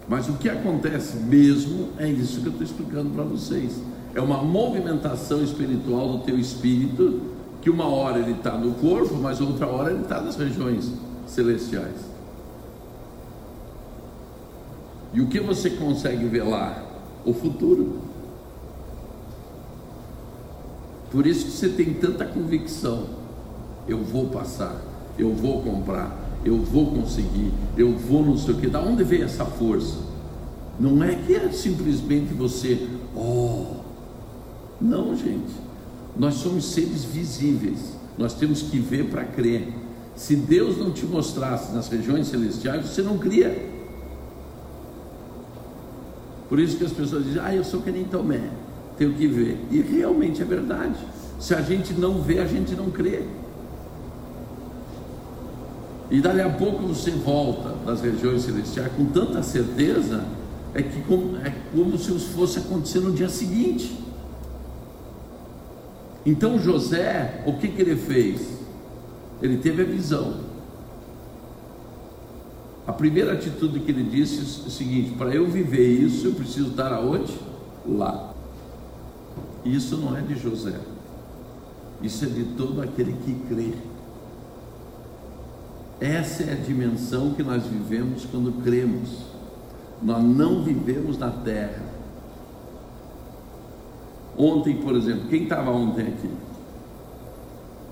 Mas o que acontece mesmo é isso que eu estou explicando para vocês. É uma movimentação espiritual do teu espírito, que uma hora ele está no corpo, mas outra hora ele está nas regiões celestiais. E o que você consegue ver lá? O futuro. Por isso que você tem tanta convicção. Eu vou passar, eu vou comprar, eu vou conseguir, eu vou não sei o que. Da onde vem essa força? Não é que é simplesmente você, oh, não, gente. Nós somos seres visíveis. Nós temos que ver para crer. Se Deus não te mostrasse nas regiões celestiais, você não cria. Por isso que as pessoas dizem, ah, eu sou que nem Tomé, tenho que ver. E realmente é verdade. Se a gente não vê, a gente não crê. E dali a pouco você volta das regiões celestiais com tanta certeza, é que como, é como se fosse acontecer no dia seguinte. Então José, o que, que ele fez? Ele teve a visão. A primeira atitude que ele disse é o seguinte: para eu viver isso, eu preciso estar aonde? Lá. Isso não é de José, isso é de todo aquele que crê. Essa é a dimensão que nós vivemos quando cremos. Nós não vivemos na terra. Ontem, por exemplo, quem estava ontem aqui?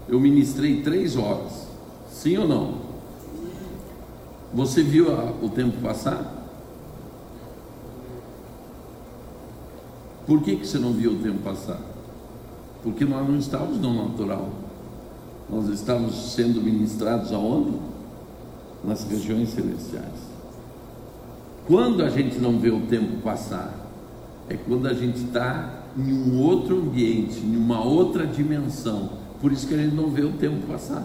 Eu ministrei três horas. Sim ou não? Você viu a, o tempo passar? Por que, que você não viu o tempo passar? Porque nós não estávamos no natural. Nós estávamos sendo ministrados aonde? Nas regiões celestiais. Quando a gente não vê o tempo passar, é quando a gente está em um outro ambiente, em uma outra dimensão. Por isso que a gente não vê o tempo passar.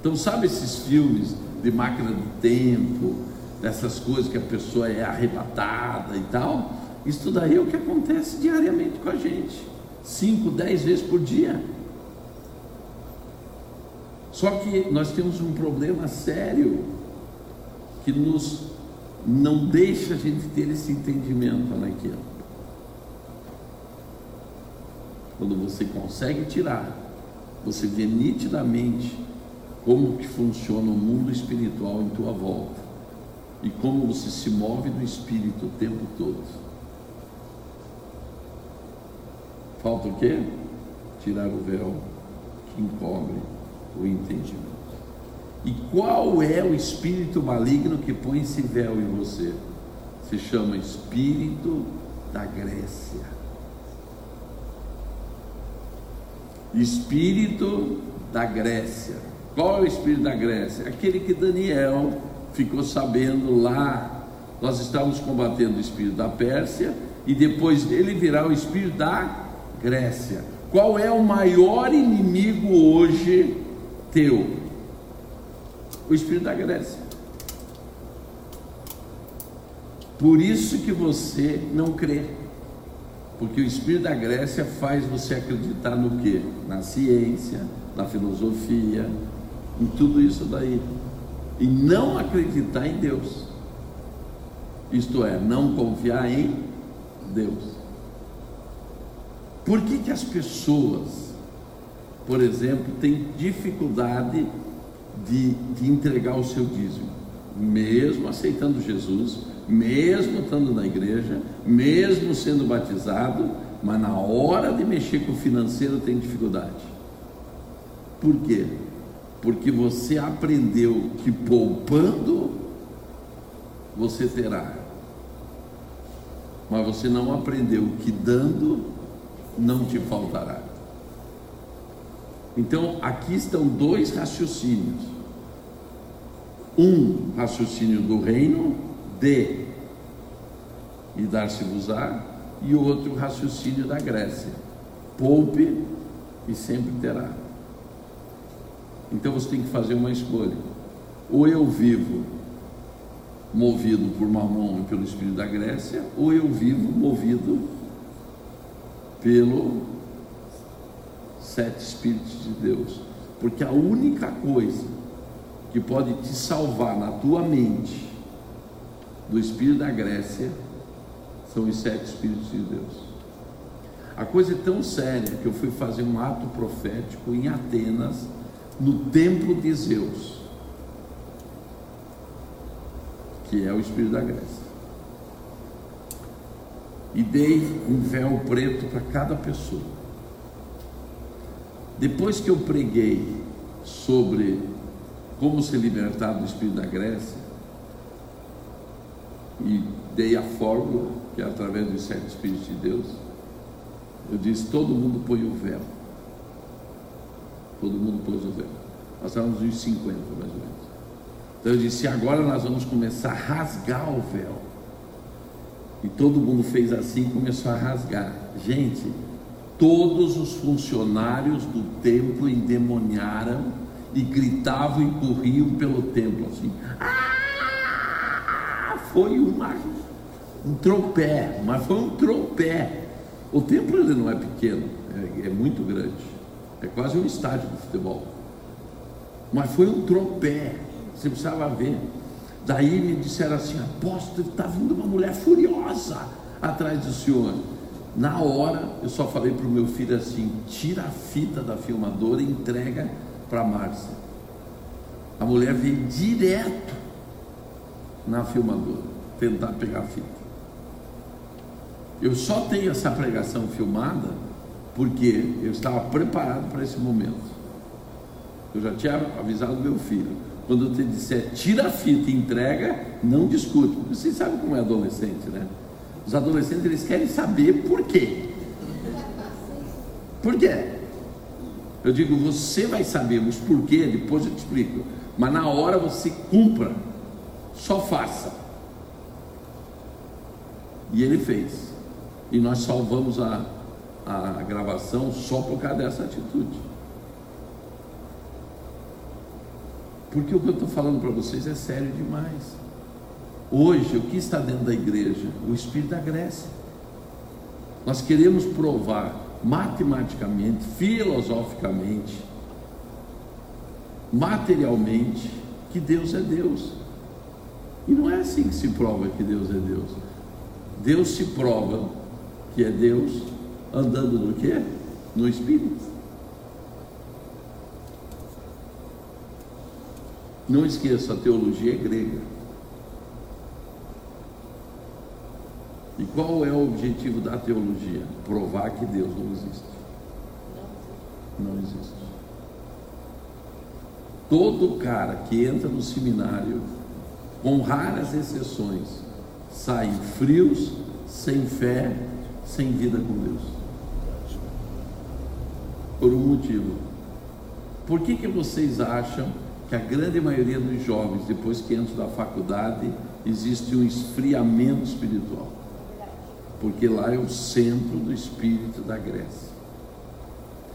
Então, sabe esses filmes de máquina do tempo, dessas coisas que a pessoa é arrebatada e tal? Isso daí é o que acontece diariamente com a gente. Cinco, dez vezes por dia. Só que nós temos um problema sério que nos não deixa a gente ter esse entendimento naquilo. Quando você consegue tirar, você vê nitidamente como que funciona o mundo espiritual em tua volta e como você se move no espírito o tempo todo. Falta o quê? Tirar o véu que encobre o entendimento. E qual é o espírito maligno que põe esse véu em você? Se chama espírito da Grécia. Espírito da Grécia. Qual é o espírito da Grécia? Aquele que Daniel ficou sabendo lá. Nós estávamos combatendo o espírito da Pérsia e depois dele virá o espírito da Grécia. Qual é o maior inimigo hoje teu? O espírito da Grécia. Por isso que você não crê. Porque o espírito da Grécia faz você acreditar no quê? Na ciência, na filosofia, em tudo isso daí. E não acreditar em Deus. Isto é, não confiar em Deus. Por que, que as pessoas, por exemplo, têm dificuldade de, de entregar o seu dízimo? Mesmo aceitando Jesus, mesmo estando na igreja, mesmo sendo batizado, mas na hora de mexer com o financeiro tem dificuldade. Por quê? Porque você aprendeu que poupando você terá, mas você não aprendeu que dando não te faltará. Então aqui estão dois raciocínios: um raciocínio do reino de e dar-se-vos-á, e outro raciocínio da Grécia: poupe e sempre terá. Então você tem que fazer uma escolha. Ou eu vivo movido por Mamon e pelo espírito da Grécia, ou eu vivo movido pelo sete espíritos de Deus. Porque a única coisa que pode te salvar na tua mente do espírito da Grécia são os sete espíritos de Deus. A coisa é tão séria que eu fui fazer um ato profético em Atenas, no templo de Zeus, que é o espírito da Grécia. E dei um véu preto para cada pessoa. Depois que eu preguei sobre como se libertar do espírito da Grécia, e dei a fórmula, que é através dos sete Espíritos de Deus, eu disse: todo mundo põe o véu. Todo mundo pôs o véu. Nós estávamos uns 50 mais ou menos. Então eu disse: agora nós vamos começar a rasgar o véu. E todo mundo fez assim e começou a rasgar. Gente, todos os funcionários do templo endemoniaram e gritavam e corriam pelo templo assim. Ah! Foi uma, um tropé, mas foi um tropé. O templo ele não é pequeno, é, é muito grande, é quase um estádio de futebol. Mas foi um tropé, você precisava ver. Daí me disseram assim: apóstolo, está vindo uma mulher furiosa atrás do senhor. Na hora, eu só falei para o meu filho assim: tira a fita da filmadora e entrega para a Márcia. A mulher veio direto na filmadora, tentar pegar a fita. Eu só tenho essa pregação filmada porque eu estava preparado para esse momento. Eu já tinha avisado meu filho. Quando eu te disser tira a fita e entrega, não discute. Vocês sabem como é adolescente, né? Os adolescentes eles querem saber por quê. Por quê? Eu digo, você vai saber os porquê, depois eu te explico. Mas na hora você cumpra só faça. E ele fez. E nós salvamos a, a gravação só por causa dessa atitude. Porque o que eu estou falando para vocês é sério demais. Hoje, o que está dentro da igreja? O espírito Grécia. Nós queremos provar matematicamente, filosoficamente, materialmente, que Deus é Deus. E não é assim que se prova que Deus é Deus. Deus se prova que é Deus andando no quê? No Espírito. Não esqueça, a teologia é grega. E qual é o objetivo da teologia? Provar que Deus não existe. Não existe. Todo cara que entra no seminário com raras exceções, saem frios, sem fé, sem vida com Deus. por um motivo. Por que, que vocês acham que a grande maioria dos jovens, depois que entram da faculdade, existe um esfriamento espiritual? Porque lá é o centro do espírito da Grécia.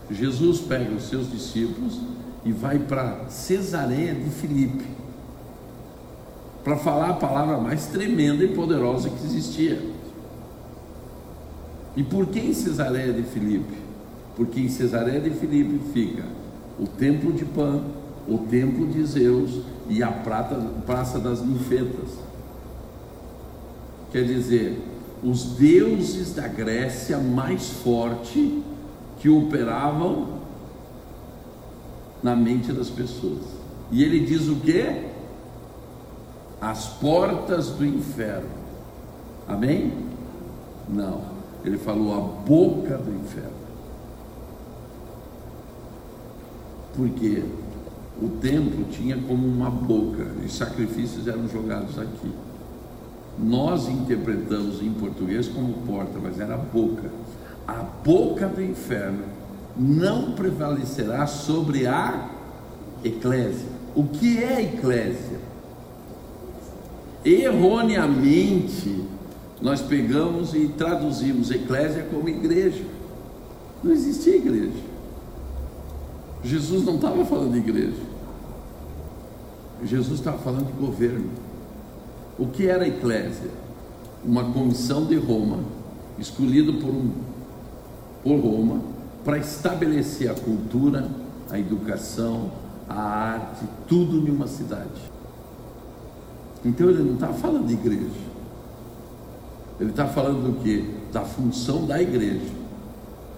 Jesus pega os seus discípulos e vai para Cesareia de Filipe para falar a palavra mais tremenda e poderosa que existia. E por que em Cesareia de Filipe? Porque em Cesareia de Filipe fica o templo de Pan, o templo de Zeus e a prata, praça das ninfetas. Quer dizer, os deuses da Grécia mais forte que operavam na mente das pessoas. E ele diz o que? As portas do inferno. Amém? Não. Ele falou a boca do inferno. Porque o templo tinha como uma boca, e os sacrifícios eram jogados aqui. Nós interpretamos em português como porta, mas era boca. A boca do inferno não prevalecerá sobre a eclésia. O que é eclésia? Erroneamente, nós pegamos e traduzimos eclésia como igreja. Não existia igreja. Jesus não estava falando de igreja. Jesus estava falando de governo. O que era a eclésia? Uma comissão de Roma, escolhido por, um, por Roma, para estabelecer a cultura, a educação, a arte, tudo em uma cidade. Então ele não está falando de igreja. Ele está falando do que? Da função da igreja.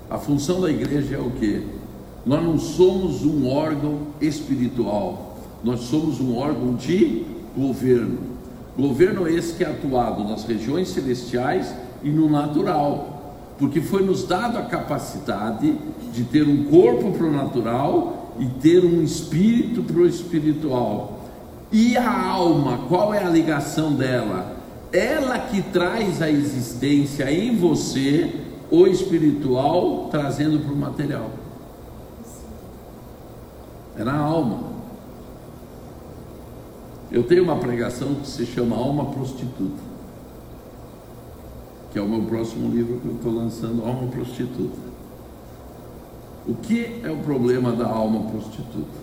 A função da igreja é o que? Nós não somos um órgão espiritual, nós somos um órgão de governo. Governo esse que é atuado nas regiões celestiais e no natural, porque foi nos dado a capacidade de ter um corpo para o natural e ter um espírito para o espiritual. E a alma, qual é a ligação dela? Ela que traz a existência em você o espiritual trazendo para o material é na alma. Eu tenho uma pregação que se chama Alma Prostituta, que é o meu próximo livro que eu estou lançando, Alma Prostituta. O que é o problema da alma prostituta?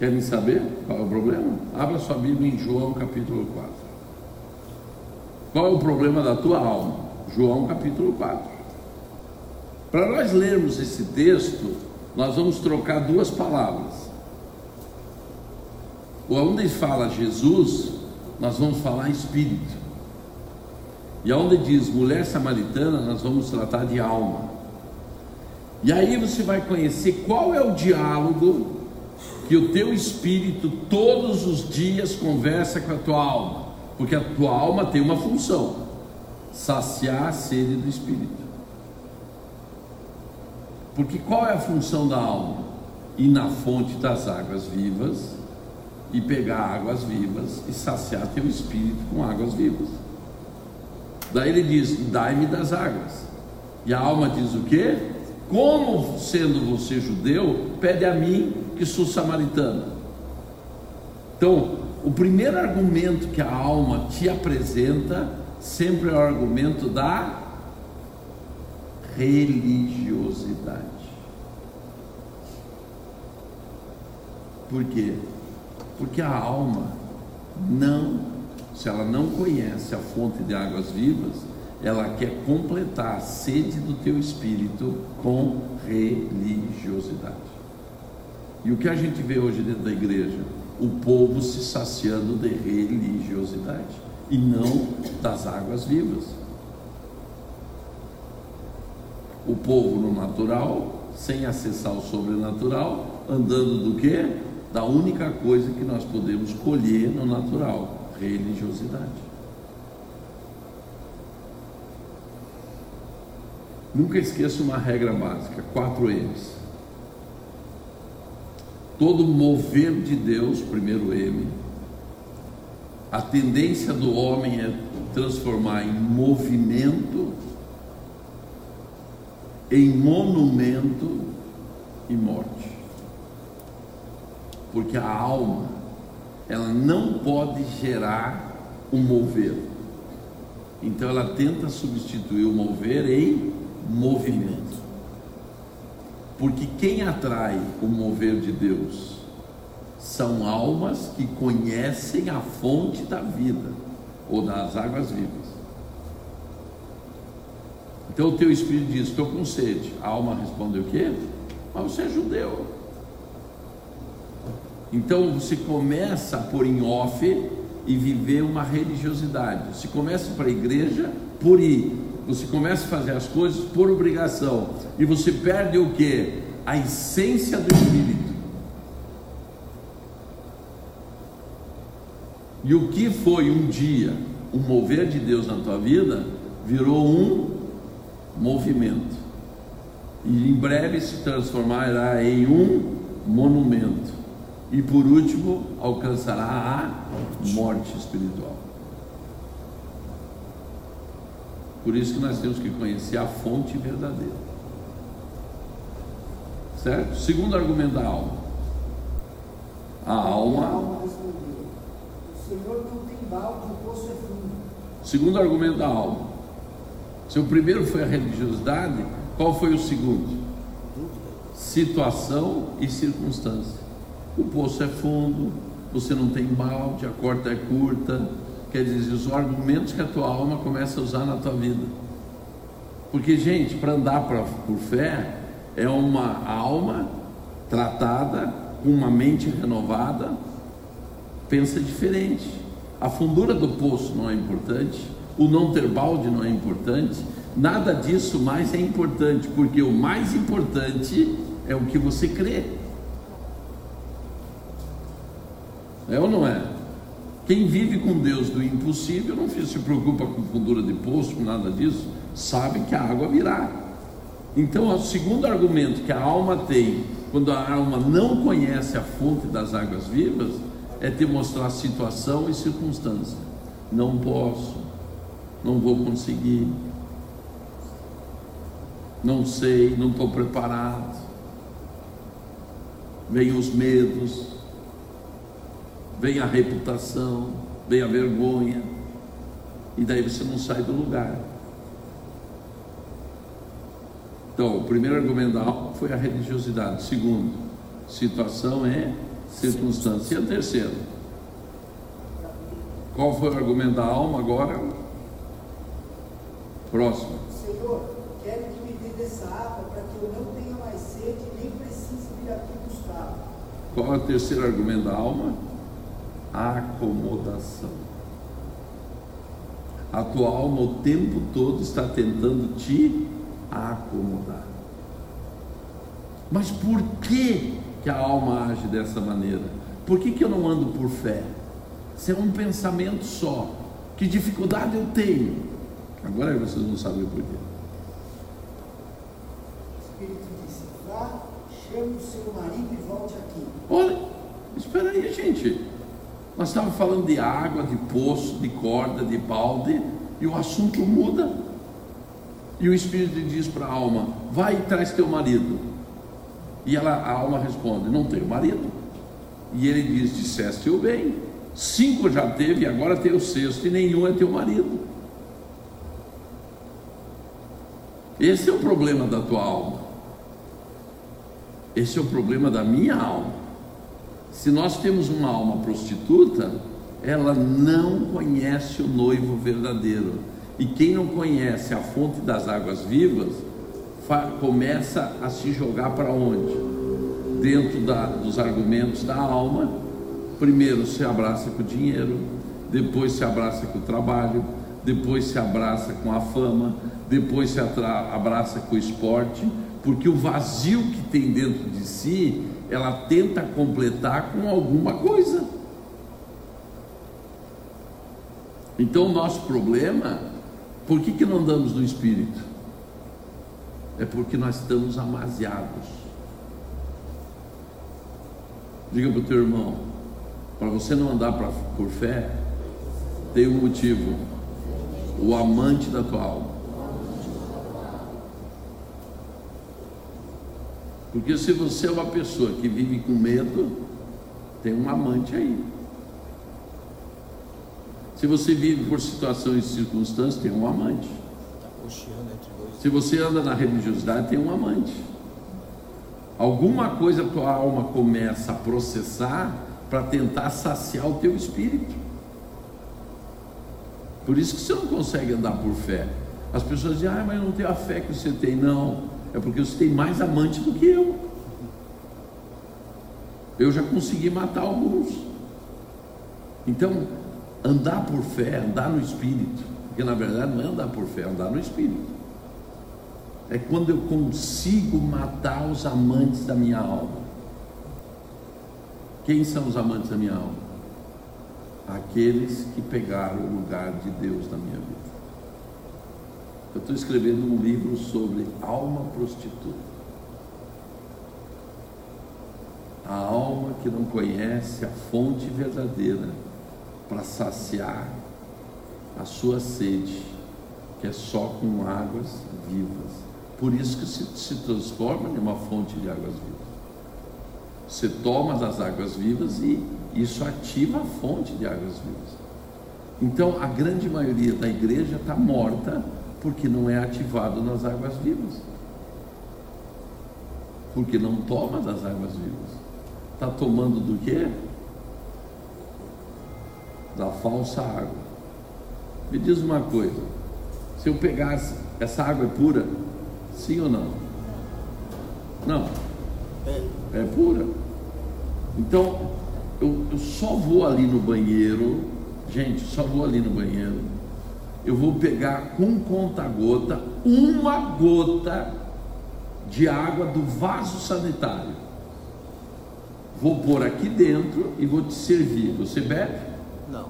Querem saber qual é o problema? Abra sua Bíblia em João capítulo 4. Qual é o problema da tua alma? João capítulo 4. Para nós lermos esse texto, nós vamos trocar duas palavras. Onde fala Jesus, nós vamos falar espírito. E onde diz mulher samaritana, nós vamos tratar de alma. E aí você vai conhecer qual é o diálogo que o teu espírito todos os dias conversa com a tua alma. Porque a tua alma tem uma função: saciar a sede do espírito. Porque qual é a função da alma? Ir na fonte das águas vivas e pegar águas vivas e saciar teu espírito com águas vivas. Daí ele diz: Dai-me das águas. E a alma diz o quê? Como sendo você judeu, pede a mim que sou samaritano. Então, o primeiro argumento que a alma te apresenta sempre é o argumento da religiosidade. Por quê? Porque a alma não, se ela não conhece a fonte de águas vivas, ela quer completar a sede do teu espírito com religiosidade. E o que a gente vê hoje dentro da igreja? O povo se saciando de religiosidade e não das águas vivas o povo no natural, sem acessar o sobrenatural, andando do que? Da única coisa que nós podemos colher no natural, religiosidade. Nunca esqueça uma regra básica, quatro M's. Todo mover de Deus, primeiro M, a tendência do homem é transformar em movimento em monumento e morte. Porque a alma, ela não pode gerar um mover. Então ela tenta substituir o mover em movimento. Porque quem atrai o mover de Deus são almas que conhecem a fonte da vida ou das águas vivas. Então o teu espírito diz: Estou com sede. A alma responde o quê? Mas você é judeu. Então você começa a pôr em off e viver uma religiosidade. Você começa para a igreja por ir. Você começa a fazer as coisas por obrigação. E você perde o que? A essência do espírito. E o que foi um dia um mover de Deus na tua vida virou um movimento. E em breve se transformará em um monumento. E por último, alcançará a morte espiritual. Por isso que nós temos que conhecer a fonte verdadeira. Certo? Segundo argumento da alma. A A alma alma respondeu: O Senhor não tem balde, o poço é fundo. Segundo argumento da alma. Se o primeiro foi a religiosidade, qual foi o segundo? Situação e circunstância. O poço é fundo, você não tem balde, a corda é curta. Quer dizer, os argumentos que a tua alma começa a usar na tua vida. Porque, gente, para andar pra, por fé, é uma alma tratada, com uma mente renovada, pensa diferente. A fundura do poço não é importante, o não ter balde não é importante, nada disso mais é importante, porque o mais importante é o que você crê. É ou não é? Quem vive com Deus do impossível não se preocupa com fundura de poço, com nada disso, sabe que a água virá. Então, o segundo argumento que a alma tem, quando a alma não conhece a fonte das águas vivas, é te mostrar situação e circunstância. Não posso, não vou conseguir, não sei, não estou preparado. Vem os medos, vem a reputação, vem a vergonha, e daí você não sai do lugar. Então, o primeiro argumento da alma foi a religiosidade. Segundo, situação é circunstância. E o terceiro? Qual foi o argumento da alma agora? Próximo. Senhor, quero que me dê dessa água para que eu não tenha mais sede nem precise vir aqui buscar. Qual é o terceiro argumento da alma? Acomodação. A tua alma o tempo todo está tentando te acomodar. Mas por que, que a alma age dessa maneira? Por que, que eu não ando por fé? Se é um pensamento só, que dificuldade eu tenho? Agora vocês não sabem por quê. O Espírito disse: Vá, chame o seu marido e volte aqui. Olha, espera aí, gente. Nós estávamos falando de água, de poço, de corda, de balde, e o assunto muda. E o Espírito diz para a alma: vai e traz teu marido. E ela, a alma responde: não tenho marido. E ele diz: disseste o bem. Cinco já teve, agora tem o sexto, e nenhum é teu marido. Esse é o problema da tua alma. Esse é o problema da minha alma. Se nós temos uma alma prostituta, ela não conhece o noivo verdadeiro. E quem não conhece a fonte das águas vivas, começa a se jogar para onde? Dentro da- dos argumentos da alma. Primeiro se abraça com o dinheiro, depois se abraça com o trabalho, depois se abraça com a fama, depois se abraça com o esporte, porque o vazio que tem dentro de si, ela tenta completar com alguma coisa. Então o nosso problema, por que, que não andamos no Espírito? É porque nós estamos amaziados. Diga para o teu irmão, para você não andar pra, por fé, tem um motivo. O amante da tua alma. Porque se você é uma pessoa que vive com medo, tem um amante aí. Se você vive por situações e circunstâncias, tem um amante. Dois. Se você anda na religiosidade, tem um amante. Alguma coisa a tua alma começa a processar para tentar saciar o teu espírito. Por isso que você não consegue andar por fé. As pessoas dizem, ah, mas eu não tenho a fé que você tem. Não, é porque você tem mais amante do que eu. Eu já consegui matar alguns. Então, andar por fé, andar no espírito, porque na verdade não é andar por fé, é andar no espírito. É quando eu consigo matar os amantes da minha alma. Quem são os amantes da minha alma? Aqueles que pegaram o lugar de Deus na minha vida. Eu estou escrevendo um livro sobre alma prostituta. A alma que não conhece a fonte verdadeira para saciar a sua sede, que é só com águas vivas. Por isso que se, se transforma em uma fonte de águas vivas. Você toma das águas vivas e isso ativa a fonte de águas vivas. Então a grande maioria da igreja está morta porque não é ativado nas águas vivas. Porque não toma das águas vivas. Está tomando do quê? Da falsa água. Me diz uma coisa: se eu pegasse, essa água é pura? Sim ou não? Não. É, É pura. Então, eu, eu só vou ali no banheiro, gente, só vou ali no banheiro. Eu vou pegar com conta-gota uma gota de água do vaso sanitário. Vou pôr aqui dentro e vou te servir. Você bebe? não,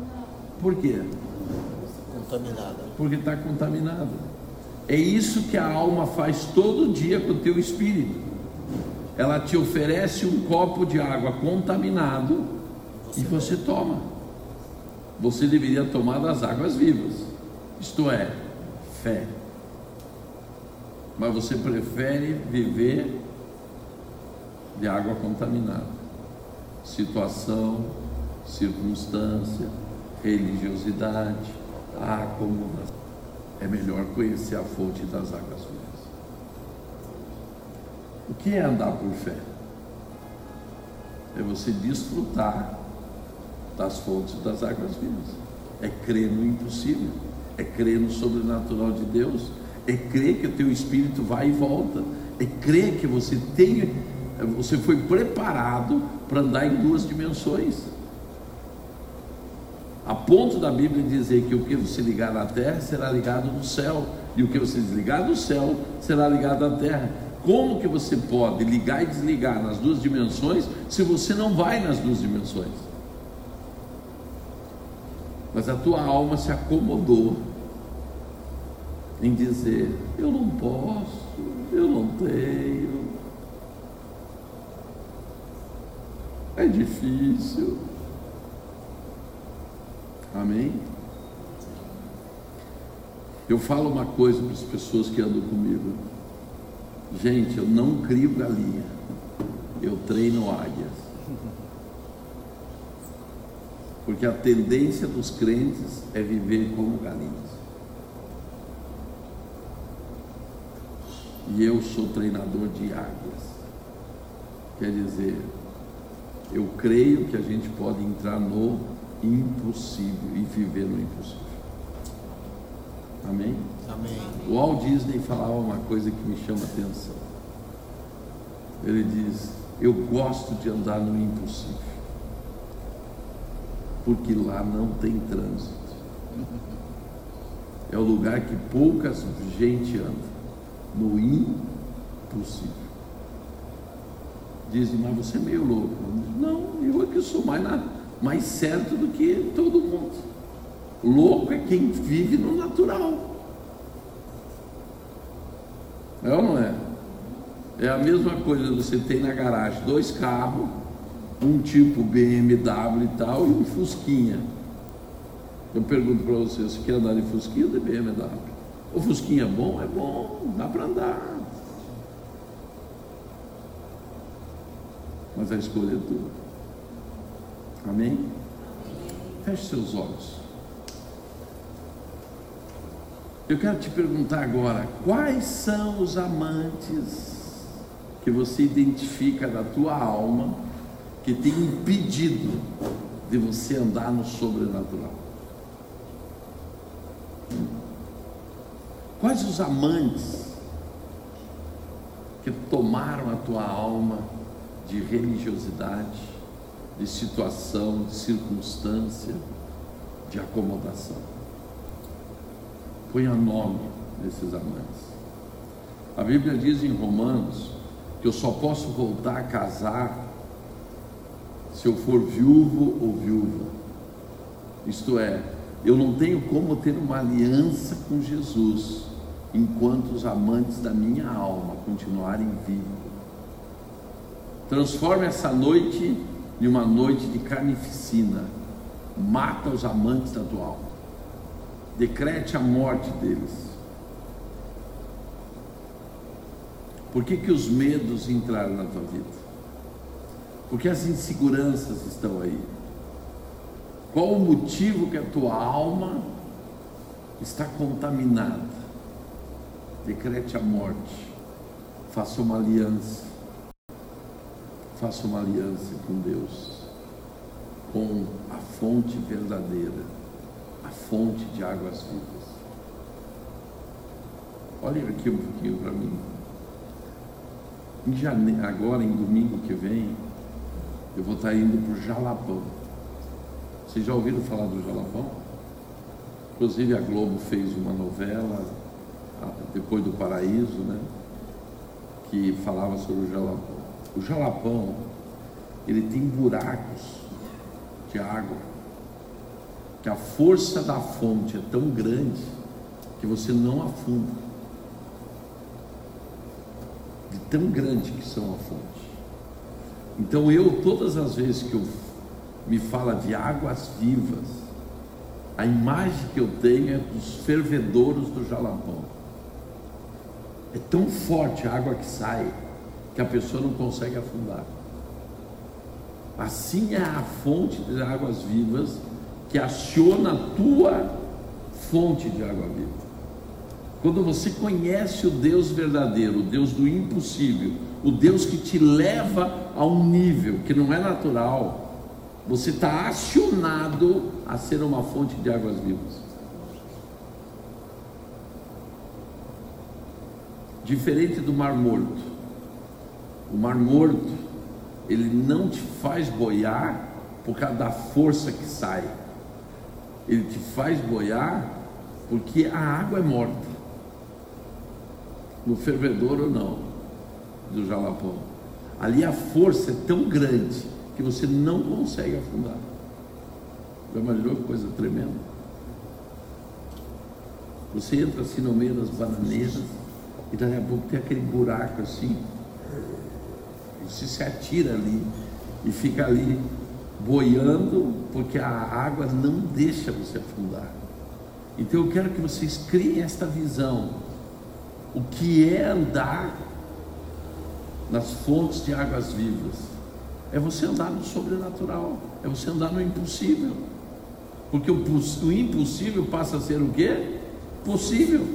Por quê? contaminada. Porque está contaminado. É isso que a alma faz todo dia com o teu espírito. Ela te oferece um copo de água contaminado e você toma. Você deveria tomar das águas vivas, isto é, fé. Mas você prefere viver de água contaminada. Situação, circunstância, religiosidade, acomodação. É melhor conhecer a fonte das águas vivas. O que é andar por fé? É você desfrutar das fontes das águas vivas. É crer no impossível. É crer no sobrenatural de Deus. É crer que o teu espírito vai e volta. É crer que você tem, você foi preparado para andar em duas dimensões. A ponto da Bíblia dizer que o que você ligar na terra será ligado no céu, e o que você desligar do céu será ligado à terra. Como que você pode ligar e desligar nas duas dimensões se você não vai nas duas dimensões? Mas a tua alma se acomodou em dizer: eu não posso, eu não tenho, é difícil. Amém? Eu falo uma coisa para as pessoas que andam comigo. Gente, eu não crio galinha, eu treino águias. Porque a tendência dos crentes é viver como galinhas. E eu sou treinador de águias. Quer dizer, eu creio que a gente pode entrar no impossível e viver no impossível. Amém? Amém. O Walt Disney falava uma coisa que me chama a atenção. Ele diz: Eu gosto de andar no impossível, porque lá não tem trânsito. É o lugar que poucas gente anda, no impossível. Dizem, mas você é meio louco. Não, eu é que sou mais, na, mais certo do que todo mundo. Louco é quem vive no natural. É ou não é? É a mesma coisa você tem na garagem dois carros, um tipo BMW e tal, e um Fusquinha. Eu pergunto para você, você quer andar de Fusquinha ou de BMW? O Fusquinha é bom? É bom, dá para andar. mas a escolha é tua. Amém? Feche seus olhos. Eu quero te perguntar agora: quais são os amantes que você identifica da tua alma que tem impedido de você andar no sobrenatural? Quais os amantes que tomaram a tua alma de religiosidade, de situação, de circunstância, de acomodação? Ponha nome desses amantes. A Bíblia diz em Romanos que eu só posso voltar a casar se eu for viúvo ou viúva. Isto é, eu não tenho como ter uma aliança com Jesus enquanto os amantes da minha alma continuarem vivos. Transforme essa noite em uma noite de carnificina. Mata os amantes da tua alma. Decrete a morte deles. Por que, que os medos entraram na tua vida? Porque as inseguranças estão aí. Qual o motivo que a tua alma está contaminada? Decrete a morte. Faça uma aliança. Faça uma aliança com Deus, com a fonte verdadeira, a fonte de águas vivas. Olhem aqui um pouquinho para mim. Em jane... Agora, em domingo que vem, eu vou estar indo para o Jalapão. Vocês já ouviram falar do Jalapão? Inclusive a Globo fez uma novela depois do Paraíso, né? Que falava sobre o Jalapão. O Jalapão, ele tem buracos de água, que a força da fonte é tão grande que você não afunda. De tão grande que são a fonte. Então eu, todas as vezes que eu me fala de águas vivas, a imagem que eu tenho é dos fervedouros do Jalapão. É tão forte a água que sai que a pessoa não consegue afundar. Assim é a fonte de águas vivas que aciona a tua fonte de água viva. Quando você conhece o Deus verdadeiro, o Deus do impossível, o Deus que te leva a um nível que não é natural, você está acionado a ser uma fonte de águas vivas. Diferente do Mar Morto. O Mar Morto, ele não te faz boiar por causa da força que sai. Ele te faz boiar porque a água é morta. No fervedouro não, do Jalapão. Ali a força é tão grande que você não consegue afundar. Já imaginou que coisa tremenda? Você entra assim no meio das bananeiras e daqui a pouco tem aquele buraco assim. Você se atira ali e fica ali boiando porque a água não deixa você afundar. Então eu quero que vocês criem esta visão. O que é andar nas fontes de águas vivas? É você andar no sobrenatural, é você andar no impossível. Porque o, impossível passa a ser o quê? Possível.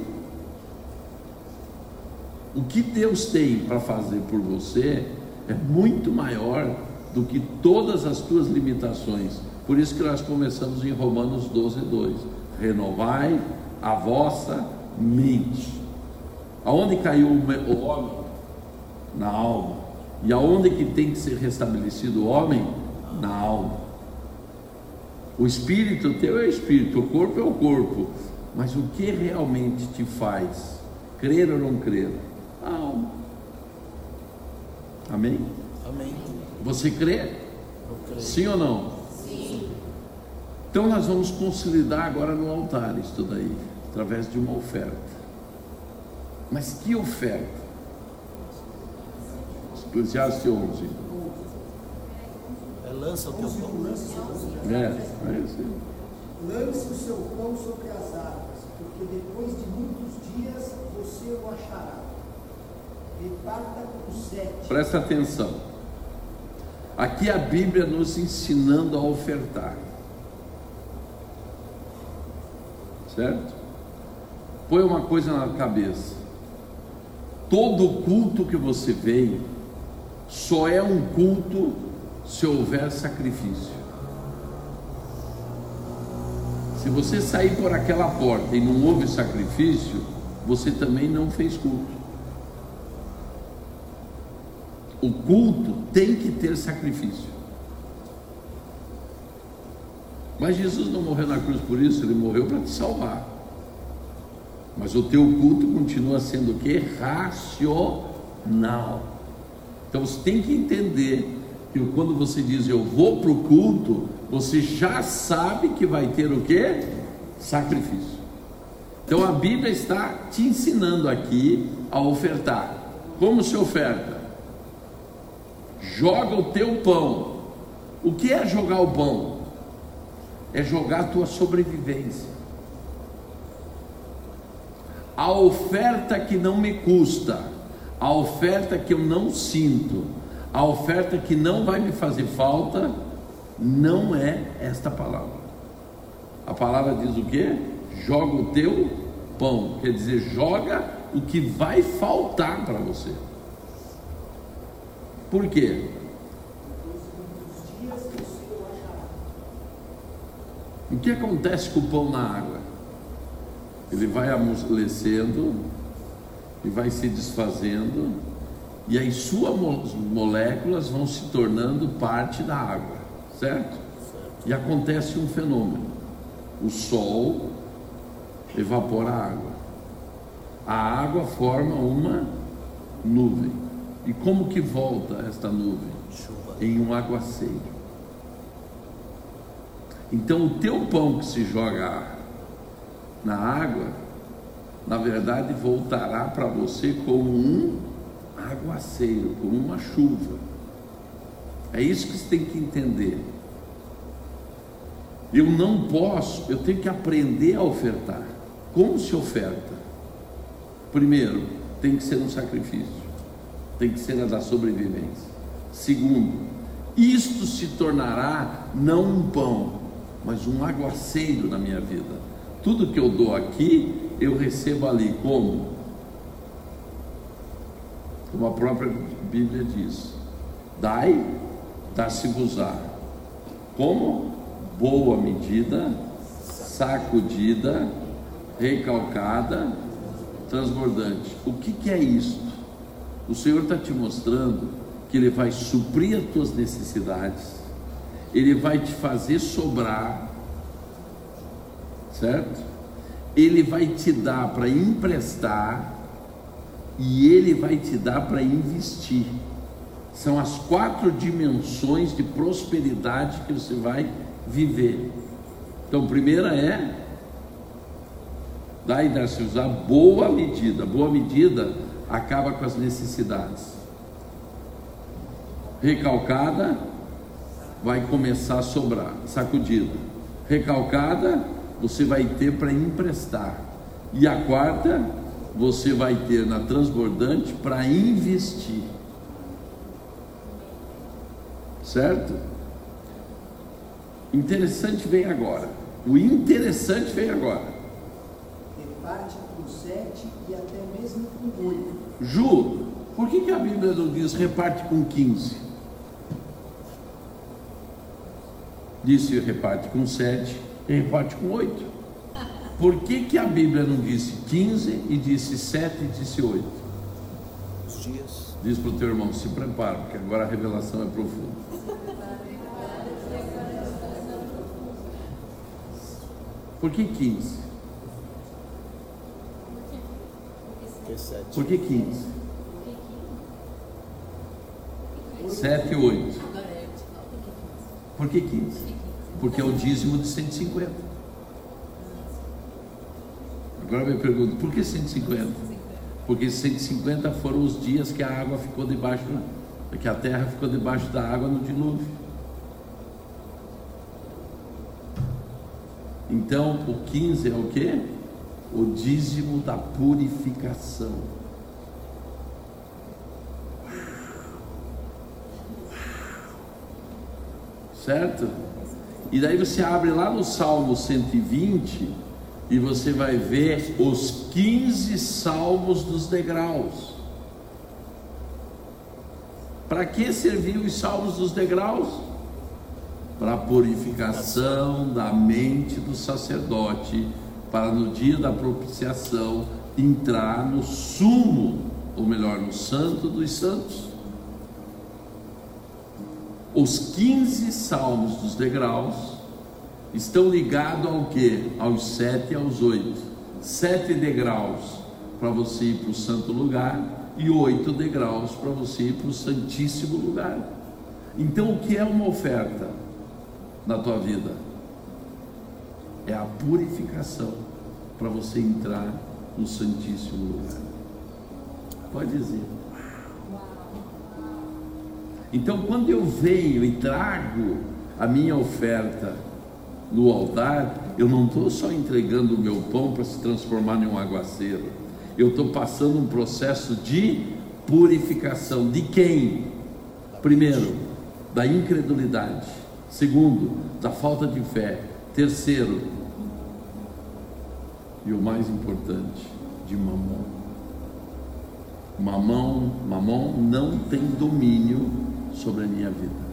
O que Deus tem para fazer por você é muito maior do que todas as tuas limitações. Por isso que nós começamos em Romanos 12, 2. Renovai a vossa mente. Aonde caiu o homem? Na alma. E aonde que tem que ser restabelecido o homem? Na alma. O espírito teu é espírito, o corpo é o corpo. Mas o que realmente te faz crer ou não crer? A alma. Amém? Amém. Você crê? Eu creio. Sim ou não? Sim. Então nós vamos consolidar agora no altar isso daí, através de uma oferta. Mas que oferta? Eclesiastes 11. É lança o teu pão. É, é isso. Lance o seu pão sobre as águas, porque depois de muitos dias você o achará. Presta atenção. Aqui a Bíblia nos ensinando a ofertar. Certo? Põe uma coisa na cabeça. Todo culto que você veio só é um culto se houver sacrifício. Se você sair por aquela porta e não houve sacrifício, você também não fez culto. O culto tem que ter sacrifício. Mas Jesus não morreu na cruz por isso, ele morreu para te salvar. Mas o teu culto continua sendo o que? Racional. Então você tem que entender que quando você diz eu vou para o culto, você já sabe que vai ter o que? Sacrifício. Então a Bíblia está te ensinando aqui a ofertar. Como se oferta? Joga o teu pão. O que é jogar o pão? É jogar a tua sobrevivência. A oferta que não me custa, a oferta que eu não sinto, a oferta que não vai me fazer falta, não é esta palavra. A palavra diz o que? Joga o teu pão, quer dizer, joga o que vai faltar para você. Por quê? O que acontece com o pão na água? Ele vai amolecendo e vai se desfazendo, e as suas moléculas vão se tornando parte da água, certo? E acontece um fenômeno: o sol evapora a água, a água forma uma nuvem. E como que volta esta nuvem? Em um aguaceiro. Então o teu pão que se joga na água, na verdade voltará para você como um aguaceiro, como uma chuva. É isso que você tem que entender. Eu não posso, eu tenho que aprender a ofertar. Como se oferta? Primeiro, tem que ser um sacrifício, tem que ser a da sobrevivência. Segundo, isto se tornará não um pão, mas um aguaceiro na minha vida. Tudo que eu dou aqui, eu recebo ali como? Como a própria Bíblia diz: Dai, dá-se-vos-á. Como? Boa medida, sacudida, recalcada, transbordante. O que, que é isto? O Senhor está te mostrando que Ele vai suprir as tuas necessidades, Ele vai te fazer sobrar, certo? Ele vai te dar para emprestar e Ele vai te dar para investir. São as quatro dimensões de prosperidade que você vai viver. Então, primeira é Daí deve-se usar boa medida. Boa medida acaba com as necessidades. Recalcada vai começar a sobrar, sacudida. Recalcada você vai ter para emprestar. E a quarta você vai ter na transbordante para investir. Certo? Interessante vem agora. O interessante vem agora com sete e até mesmo com oito. Ju, por que, que a Bíblia não diz reparte com 15? Disse reparte com sete e reparte com oito. Por que, que a Bíblia não disse 15 e disse 7 e disse 8? Os dias. Diz para o teu irmão, se prepara, porque agora a revelação é profunda. Por que 15? Por que 15? 7 e 8. Por que 15? Porque é o dízimo de 150. Agora me pergunto, por que 150? Porque 150 foram os dias que a água ficou debaixo, que a terra ficou debaixo da água no dilúvio. Então, o 15 é o que? O dízimo da purificação. Certo? E daí você abre lá no Salmo 120 e você vai ver os 15 salmos dos degraus. Para que serviam os salmos dos degraus? Para a purificação da mente do sacerdote, para no dia da propiciação entrar no sumo, ou melhor, no santo dos santos. Os 15 salmos dos degraus estão ligados ao que? Aos sete e aos oito. Sete degraus para você ir para o santo lugar e oito degraus para você ir para o Santíssimo lugar. Então, o que é uma oferta na tua vida? É a purificação para você entrar no Santíssimo lugar. Pode dizer. Então, quando eu venho e trago a minha oferta no altar, eu não estou só entregando o meu pão para se transformar em um aguaceiro eu estou passando um processo de purificação. De quem? Primeiro, da incredulidade. Segundo, da falta de fé. Terceiro, e o mais importante, de mamão. Mamão, mamão não tem domínio sobre a minha vida.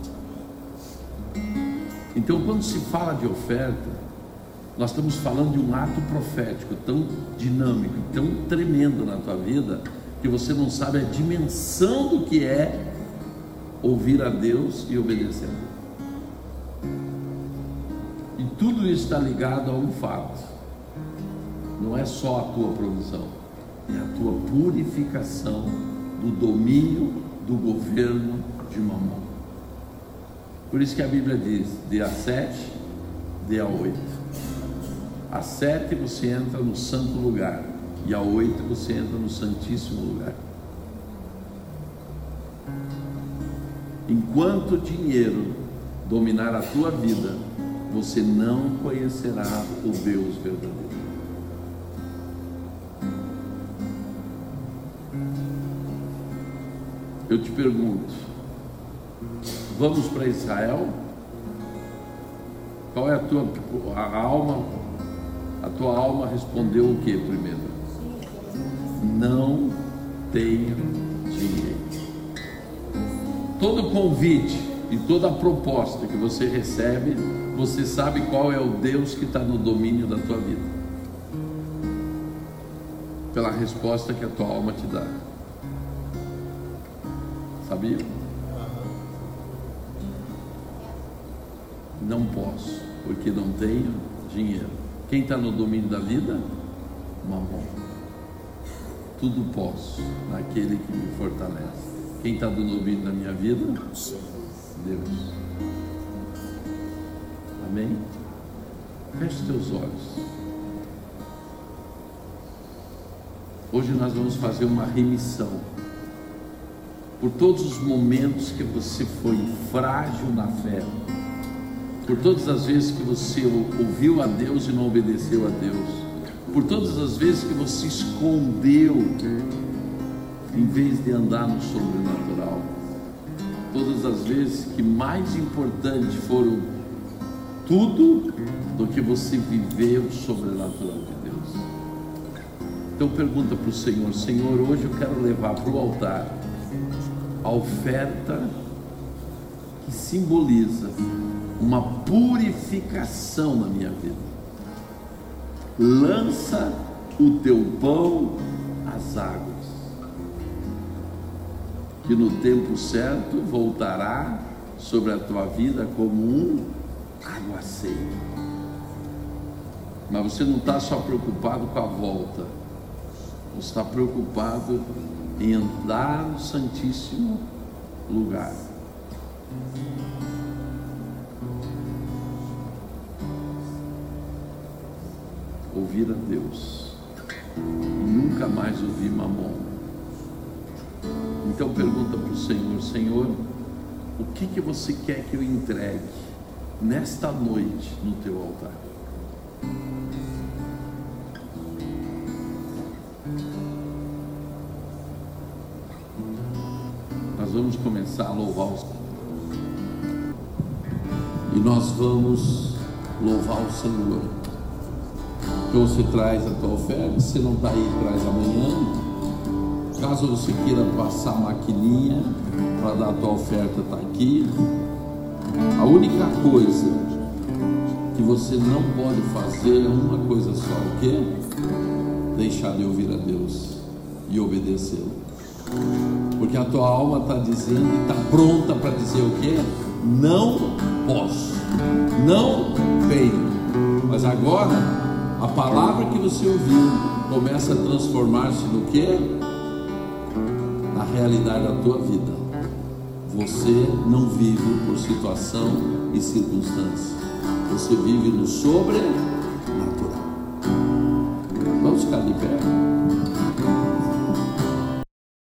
Então, quando se fala de oferta, nós estamos falando de um ato profético tão dinâmico, tão tremendo na tua vida, que você não sabe a dimensão do que é ouvir a Deus e obedecer. E tudo isso está ligado a um fato. Não é só a tua provisão, é a tua purificação do domínio do governo de mamão. Por isso que a Bíblia diz: dê a sete, dê a oito. A sete você entra no santo lugar. E a oito você entra no santíssimo lugar. Enquanto o dinheiro dominar a tua vida, você não conhecerá o Deus verdadeiro. Eu te pergunto, vamos para Israel? Qual é a tua a alma a tua alma respondeu o que primeiro? Não tenho dinheiro. Todo convite e toda proposta que você recebe, você sabe qual é o Deus que está no domínio da tua vida. Pela resposta que a tua alma te dá. Sabia? Não posso, porque não tenho dinheiro. Quem está no domínio da vida? Mamon. Tudo posso naquele que me fortalece. Quem está no domínio da minha vida? Deus. Amém? Feche teus olhos. Hoje nós vamos fazer uma remissão por todos os momentos que você foi frágil na fé por todas as vezes que você ouviu a Deus e não obedeceu a Deus, por todas as vezes que você escondeu em vez de andar no sobrenatural, todas as vezes que mais importante foram tudo do que você viver o sobrenatural de Deus. Então pergunta para o Senhor, Senhor, hoje eu quero levar para o altar a oferta que simboliza uma purificação na minha vida. Lança o teu pão às águas, que no tempo certo voltará sobre a tua vida como um aguaceiro. Mas você não está só preocupado com a volta, você está preocupado em andar no Santíssimo lugar. ouvir a Deus e nunca mais ouvir mamon. Então pergunta para o Senhor, Senhor, o que, que você quer que eu entregue nesta noite no teu altar? Começar a louvar os e nós vamos louvar o Senhor. Então você traz a tua oferta, se não está aí, traz amanhã. Caso você queira passar a maquininha para dar a tua oferta, está aqui. A única coisa que você não pode fazer é uma coisa só, o quê? Deixar de ouvir a Deus e obedecê-lo. Porque a tua alma está dizendo e está pronta para dizer o quê? Não posso, não tenho. Mas agora, a palavra que você ouviu começa a transformar-se no quê? Na realidade da tua vida. Você não vive por situação e circunstância. Você vive no sobrenatural. Vamos ficar de pé.